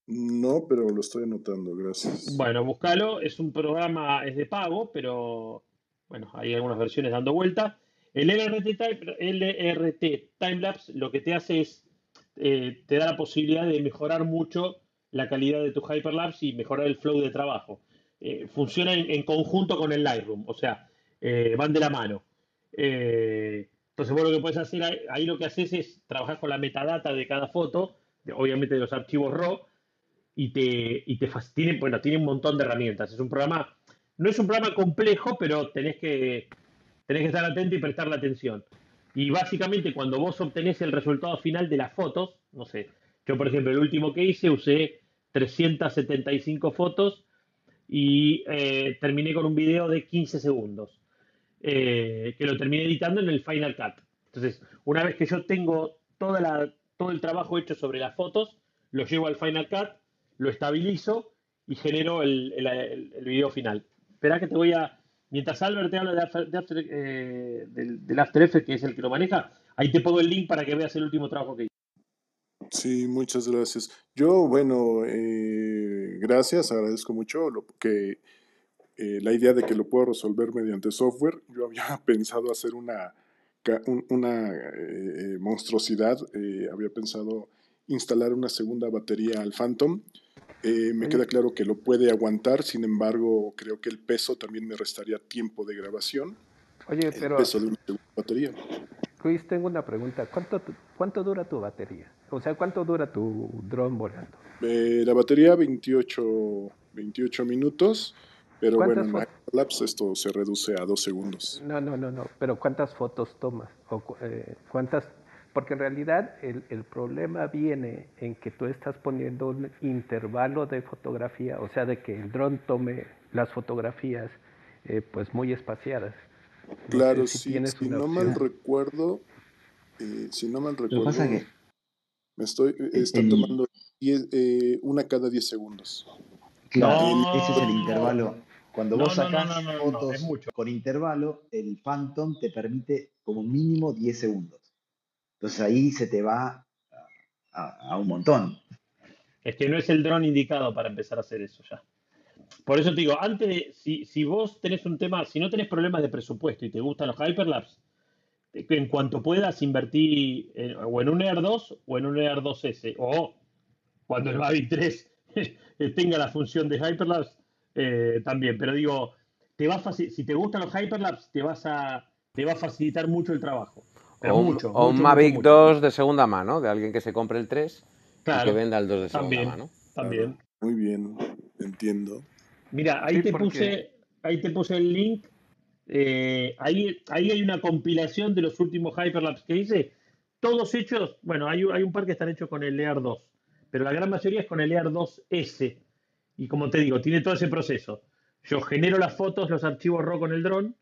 No, pero lo estoy anotando, gracias. Bueno, búscalo, es un programa, es de pago, pero bueno, hay algunas versiones dando vuelta. El LRT, LRT Timelapse lo que te hace es eh, te da la posibilidad de mejorar mucho la calidad de tu Hyperlapse y mejorar el flow de trabajo. Eh, funciona en, conjunto con el Lightroom, o sea, eh, van de la mano. Entonces, vos lo que puedes hacer ahí, lo que haces es trabajar con la metadata de cada foto, obviamente de los archivos RAW, y te, y te tiene, bueno, tiene un montón de herramientas. Es un programa, no es un programa complejo, pero tenés que, tenés que estar atento y prestarle atención. Y básicamente cuando vos obtenés el resultado final de las fotos, no sé, yo por ejemplo el último que hice usé 375 fotos y eh, terminé con un video de 15 segundos, eh, que lo terminé editando en el Final Cut. Entonces, una vez que yo tengo todo el trabajo hecho sobre las fotos, lo llevo al Final Cut, lo estabilizo y genero el, video final. Espera que te voy a, Mientras Albert te habla de After, eh, del, After Effects, que es el que lo maneja, ahí te pongo el link para que veas el último trabajo que hice. Sí, muchas gracias. Yo, bueno, eh, gracias, agradezco mucho lo que eh, la idea de que lo puedo resolver mediante software. Yo [LAUGHS] había pensado hacer una, una monstruosidad, había pensado instalar una segunda batería al Phantom eh, me queda claro que lo puede aguantar, sin embargo, creo que el peso también me restaría tiempo de grabación. Oye, pero. El peso de una batería. Luis, tengo una pregunta. ¿Cuánto, ¿Cuánto dura tu batería? O sea, ¿cuánto dura tu dron volando? Eh, la batería, 28, 28 minutos, pero bueno, en lapse esto se reduce a dos segundos. No, no, no, no. Pero ¿cuántas fotos tomas? O, eh, ¿Cuántas porque en realidad el, el, problema viene en que tú estás poniendo un intervalo de fotografía, o sea, de que el dron tome las fotografías eh, pues muy espaciadas. claro, si, si no mal recuerdo, eh, si no mal recuerdo, me estoy, está tomando eh, una cada 10 segundos. Claro, ese es el intervalo. Cuando vos sacás fotos con intervalo, el Phantom te permite como mínimo 10 segundos. Entonces ahí se te va a, un montón. Es que no es el dron indicado para empezar a hacer eso ya. Por eso te digo, antes, si, si vos tenés un tema, si no tenés problemas de presupuesto y te gustan los hyperlapse, en cuanto puedas invertir o en un Air 2 o en un Air 2S, o cuando el Mavic 3 [LAUGHS] tenga la función de hyperlapse, eh, también. Pero digo, te va si te gustan los hyperlapse, te, vas a, te va a facilitar mucho el trabajo o, un, Mavic 2 de segunda mano, de alguien que se compre el 3 y que venda el 2 de segunda mano. También. Muy bien, entiendo. Mira, ahí, te, puse, ahí te puse el link. Eh, ahí, ahí hay una compilación de los últimos Hyperlapse que hice. Todos hechos, bueno, hay, hay un par que están hechos con el Air 2, pero la gran mayoría es con el Air 2S. Y como te digo, tiene todo ese proceso. Yo genero las fotos, los archivos RAW con el dron,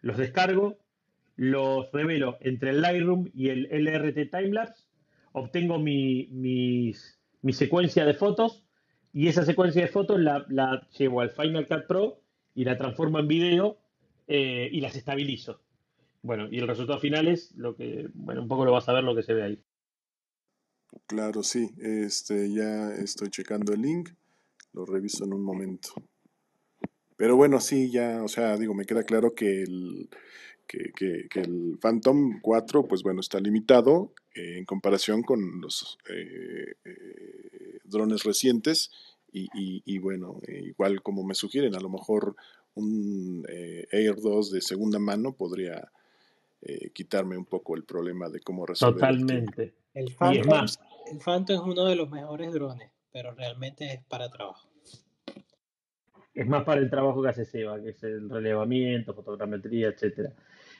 los descargo, los revelo entre el Lightroom y el LRT Timelapse, obtengo mi, mi secuencia de fotos y esa secuencia de fotos la, llevo al Final Cut Pro y la transformo en video eh, y las estabilizo. Bueno, y el resultado final es lo que, bueno, un poco lo vas a ver lo que se ve ahí. Claro, sí. Este, ya estoy checando el link. Lo reviso en un momento. Pero bueno, sí, ya, o sea, digo, me queda claro que el, que, que- que el Phantom 4, pues bueno, está limitado eh, en comparación con los eh, eh, drones recientes. Y, y- y bueno, eh, igual como me sugieren, a lo mejor un eh, Air 2 de segunda mano podría eh, quitarme un poco el problema de cómo resolver el. Totalmente. El Y es Phantom, más, el Phantom es uno de los mejores drones, pero realmente es para trabajo. es más para el trabajo que hace Seba, que es el relevamiento, fotogrametría, etcétera.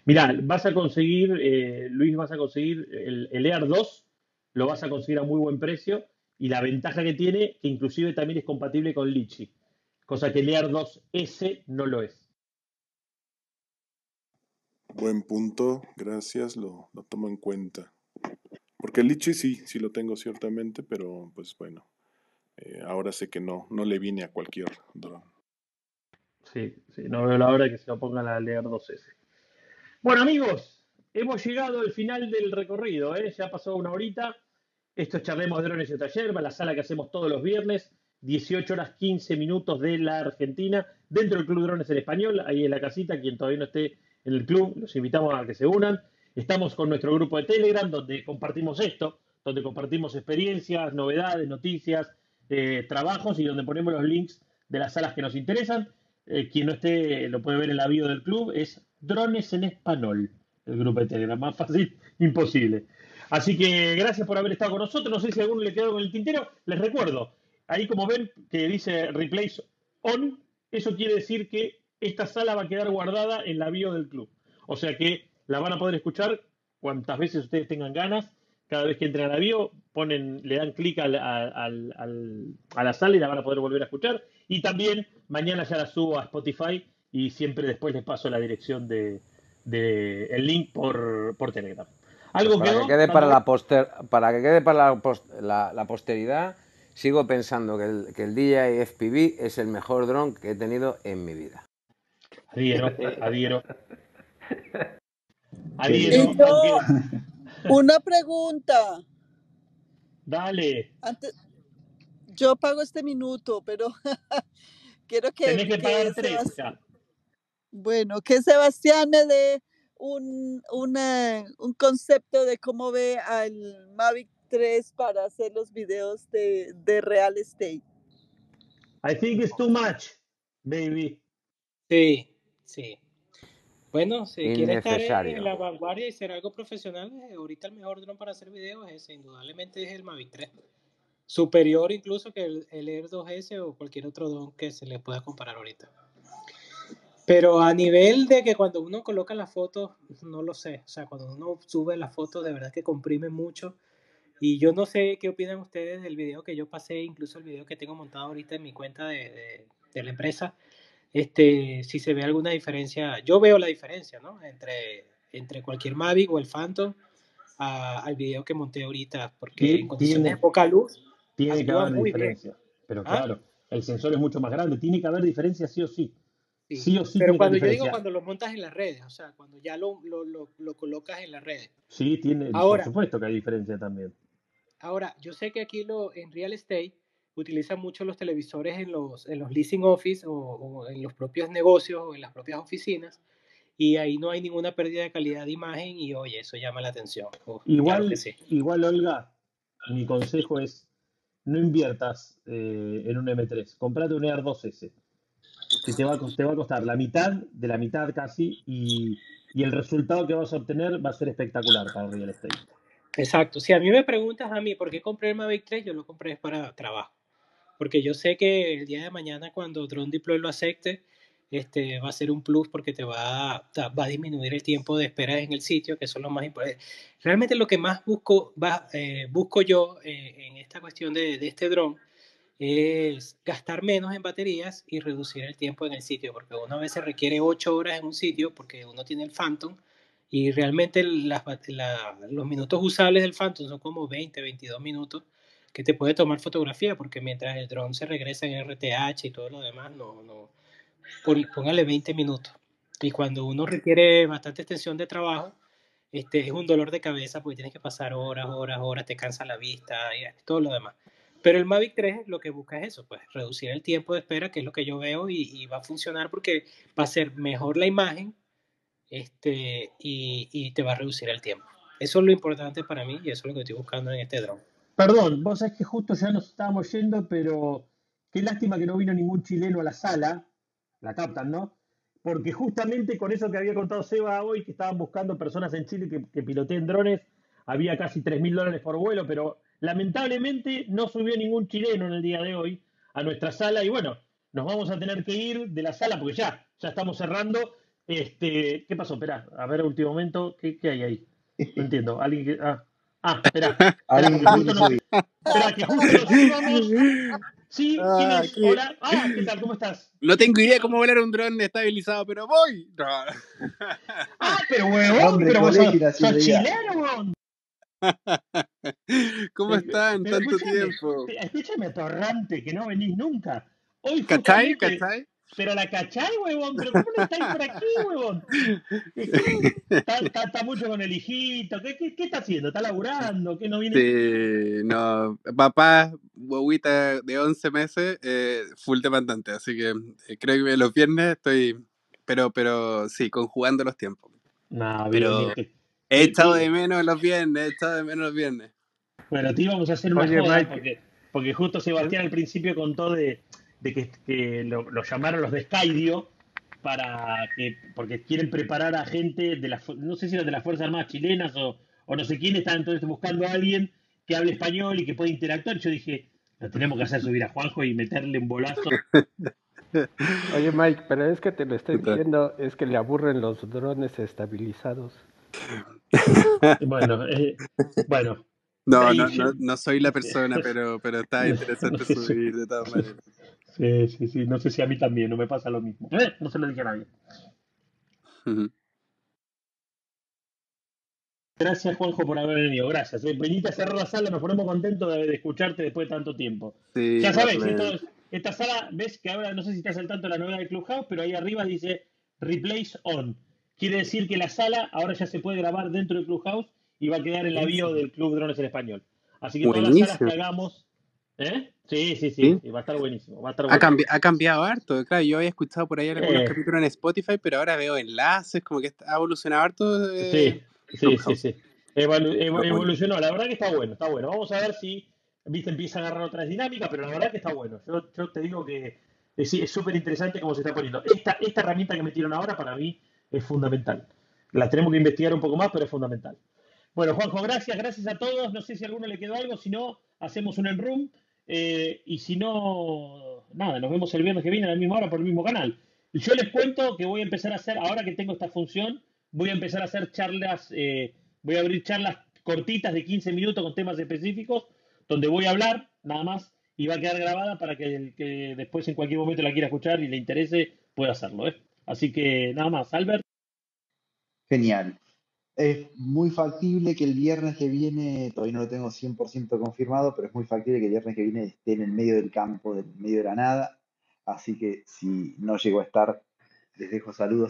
Mirá, vas a conseguir, eh, Luis, vas a conseguir el, el Air 2, lo vas a conseguir a muy buen precio y la ventaja que tiene, que inclusive también es compatible con Litchi, cosa que el Air 2S no lo es. Buen punto, gracias, lo, lo tomo en cuenta. Porque el Litchi sí, sí lo tengo ciertamente, pero pues bueno, eh, ahora sé que no, no le viene a cualquier dron. Sí, sí, no veo la hora de que se lo pongan a leer 2S. Bueno, amigos, hemos llegado al final del recorrido, ¿eh? Ya pasó una horita. Esto es Charlemos de Drones y otra yerba, la sala que hacemos todos los viernes, 18 horas 15 minutos de la Argentina, dentro del Club Drones en Español, ahí en la casita, quien todavía no esté en el club, los invitamos a que se unan. Estamos con nuestro grupo de Telegram, donde compartimos esto, donde compartimos experiencias, novedades, noticias, eh, trabajos y donde ponemos los links de las salas que nos interesan. Eh, quien no esté, lo puede ver en la bio del club, es Drones en Español, el grupo de Telegram. Más fácil, [LAUGHS] imposible. Así que gracias por haber estado con nosotros. No sé si a alguno le quedó con el tintero. Les recuerdo, ahí como ven que dice Replace On, eso quiere decir que esta sala va a quedar guardada en la bio del club. O sea que la van a poder escuchar cuantas veces ustedes tengan ganas. Cada vez que entren a la bio, ponen, le dan clic al- al- al- a la sala y la van a poder volver a escuchar. Y también mañana ya la subo a Spotify y siempre después les paso la dirección de, de- el link por, por Telegram. ¿Algo Para quedó? que quede para Manuel? la, poster, para que quede para la, pos- la- la posteridad, sigo pensando que el, que el DJI FPV es el mejor dron que he tenido en mi vida. Adhiero, adhiero. Adhiero, yo, una pregunta. Dale, Antes, yo pago este minuto, pero [LAUGHS] quiero que, tenés que que pagar tres bueno, que Sebastián me dé un, una- un concepto de cómo ve al Mavic 3 para hacer los videos de, de real estate. I think it's too much, baby. Sí, sí. Bueno, si quiere estar en, la vanguardia y ser algo profesional, eh, ahorita el mejor dron para hacer videos es ese, indudablemente es el Mavic 3. Superior incluso que el, el Air 2S o cualquier otro dron que se le pueda comparar ahorita. Pero a nivel de que cuando uno coloca las fotos, no lo sé. O sea, cuando uno sube las fotos, de verdad que comprime mucho. Y yo no sé qué opinan ustedes del video que yo pasé, incluso el video que tengo montado ahorita en mi cuenta de, de- de la empresa. Este, si se ve alguna diferencia, yo veo la diferencia, ¿no? Entre, entre cualquier Mavic o el Phantom a- al video que monté ahorita, porque Tie- en condiciones Tiene, de poca luz tiene que haber muy bien. diferencia. Pero ¿Ah? claro, el sensor es mucho más grande. Tiene que haber diferencia sí o sí. Sí. Sí o sí Pero tiene cuando yo digo diferencia. cuando lo montas en las redes, o sea, cuando ya lo, lo, lo, lo colocas en las redes. Sí, tiene, por Ahora, supuesto que hay diferencia también. Ahora, yo sé que aquí lo, en real estate utilizan mucho los televisores en los, en los leasing office o, o en los propios negocios o en las propias oficinas y ahí no hay ninguna pérdida de calidad de imagen y oye, eso llama la atención. Claro Igual, sí. igual, Olga, mi consejo es no inviertas eh, en un M3. Comprate un Air 2S. Que te va, a, te va a costar la mitad de la mitad casi y, y el resultado que vas a obtener va a ser espectacular para el real estate. Exacto. Si a mí me preguntas a mí por qué compré el Mavic 3, yo lo compré para trabajo. Porque yo sé que el día de mañana cuando Drone Deploy lo acepte, este, va a ser un plus porque te va a, va a disminuir el tiempo de espera en el sitio, que es lo más importante. Realmente lo que más busco, eh, busco yo eh, en esta cuestión de, este dron es gastar menos en baterías y reducir el tiempo en el sitio, porque uno a veces requiere 8 horas en un sitio porque uno tiene el Phantom y realmente los minutos usables del Phantom son como 20, 22 minutos que te puede tomar fotografía, porque mientras el dron se regresa en RTH y todo lo demás, no, no, póngale 20 minutos. Y cuando uno requiere bastante extensión de trabajo, este, es un dolor de cabeza porque tienes que pasar horas, horas, horas, te cansa la vista y todo lo demás. Pero el Mavic 3 lo que busca es eso, pues reducir el tiempo de espera, que es lo que yo veo, y, y va a funcionar porque va a ser mejor la imagen este, y, y te va a reducir el tiempo. Eso es lo importante para mí y eso es lo que estoy buscando en este drone. Perdón, vos sabés que justo ya nos estábamos yendo, pero qué lástima que no vino ningún chileno a la sala, la captan, ¿no? Porque justamente con eso que había contado Seba hoy, que estaban buscando personas en Chile que, que piloteen drones, había casi 3 mil dólares por vuelo, pero lamentablemente no subió ningún chileno en el día de hoy a nuestra sala y bueno, nos vamos a tener que ir de la sala porque ya, ya estamos cerrando. Este, ¿qué pasó? Espera, a ver, último momento, ¿qué, qué hay ahí? No entiendo. Alguien que. Ah, ah espera. [LAUGHS] Espera, que justo. Sí, ¿quién Ah, es? ¿qué? Hola. Ah, ¿qué tal? ¿Cómo estás? No tengo idea cómo volar un dron estabilizado, pero voy. No. Ah, pero huevón, Hombre, pero vos sos, chileno, huevón. [LAUGHS] ¿Cómo están? pero Tanto escúchame, tiempo. escúchame, atorrante, que no venís nunca. Hoy ¿Cachai? ¿Cachai? Pero la cachai, huevón, pero ¿cómo no estáis por aquí, huevón? Está, está, está mucho con el hijito, ¿qué, qué, qué está haciendo? ¿Está laburando? ¿Qué no viene? Sí, no. Papá, guaguita de 11 meses, eh, full demandante. Así que eh, creo que los viernes estoy. Pero, pero sí, conjugando los tiempos. No, Pero bien. he echado de menos los viernes, he echado de menos los viernes. Bueno, te íbamos a hacer una Oye, porque, porque justo Sebastián al principio contó de, de que, que lo, lo llamaron los de Skydio para que, porque quieren preparar a gente de las, fu- no sé si era de las Fuerzas Armadas chilenas o, o no sé quién, están entonces buscando a alguien que hable español y que pueda interactuar. Yo dije, lo tenemos que hacer subir a Juanjo y meterle un bolazo. [LAUGHS] Oye, Mike, pero es que te lo estoy diciendo, es que le aburren los drones estabilizados. [LAUGHS] Bueno, eh, bueno, No, no, no, no soy la persona, [LAUGHS] pero, pero está interesante subir de todas maneras. Sí, sí, sí, no sé si a mí también, no me pasa lo mismo. Eh, no se lo dije a nadie. Gracias, Juanjo, por haber venido. Gracias. Eh. Venite a cerrar la sala, nos ponemos contentos de, de escucharte después de tanto tiempo. Sí, Ya sabes, esto es- esta sala, ves que ahora no sé si estás al tanto de la novedad de Clubhouse, pero ahí arriba dice Replace On. Quiere decir que la sala ahora ya se puede grabar dentro de Clubhouse y va a quedar en la bio del Club Drones en Español. Así que todas las salas que hagamos. ¿Eh? Sí, sí, sí, va a estar buenísimo. Va a estar Ha, buenísimo. cambi- ha cambiado harto, claro, yo había escuchado por ahí algunos Eh, capítulos en Spotify, pero ahora veo enlaces, como que ha evolucionado harto eh, Sí, sí, sí, sí. Evolu- bueno. evolucionó, la verdad que está bueno, está bueno. Vamos a ver si, viste, empieza a agarrar otras dinámicas, pero la verdad que está bueno. Yo, yo te digo que es es súper interesante cómo se está poniendo. Esta, esta herramienta que metieron ahora para mí es fundamental. La tenemos que investigar un poco más, pero es fundamental. Bueno, Juanjo, gracias, gracias a todos. No sé si a alguno le quedó algo, si no, hacemos un en room. Eh, y si no, nada, nos vemos el viernes que viene a la misma hora por el mismo canal. Y Yo les cuento que voy a empezar a hacer, ahora que tengo esta función, voy a empezar a hacer charlas, eh, voy a abrir charlas cortitas de 15 minutos con temas específicos, donde voy a hablar nada más y va a quedar grabada para que el que después en cualquier momento la quiera escuchar y le interese pueda hacerlo. ¿eh? Así que nada más, Albert. Genial. Es muy factible que el viernes que viene, todavía no lo tengo 100% confirmado, pero es muy factible que el viernes que viene esté en el medio del campo, en medio de la nada. Así que si no llego a estar, les dejo saludos.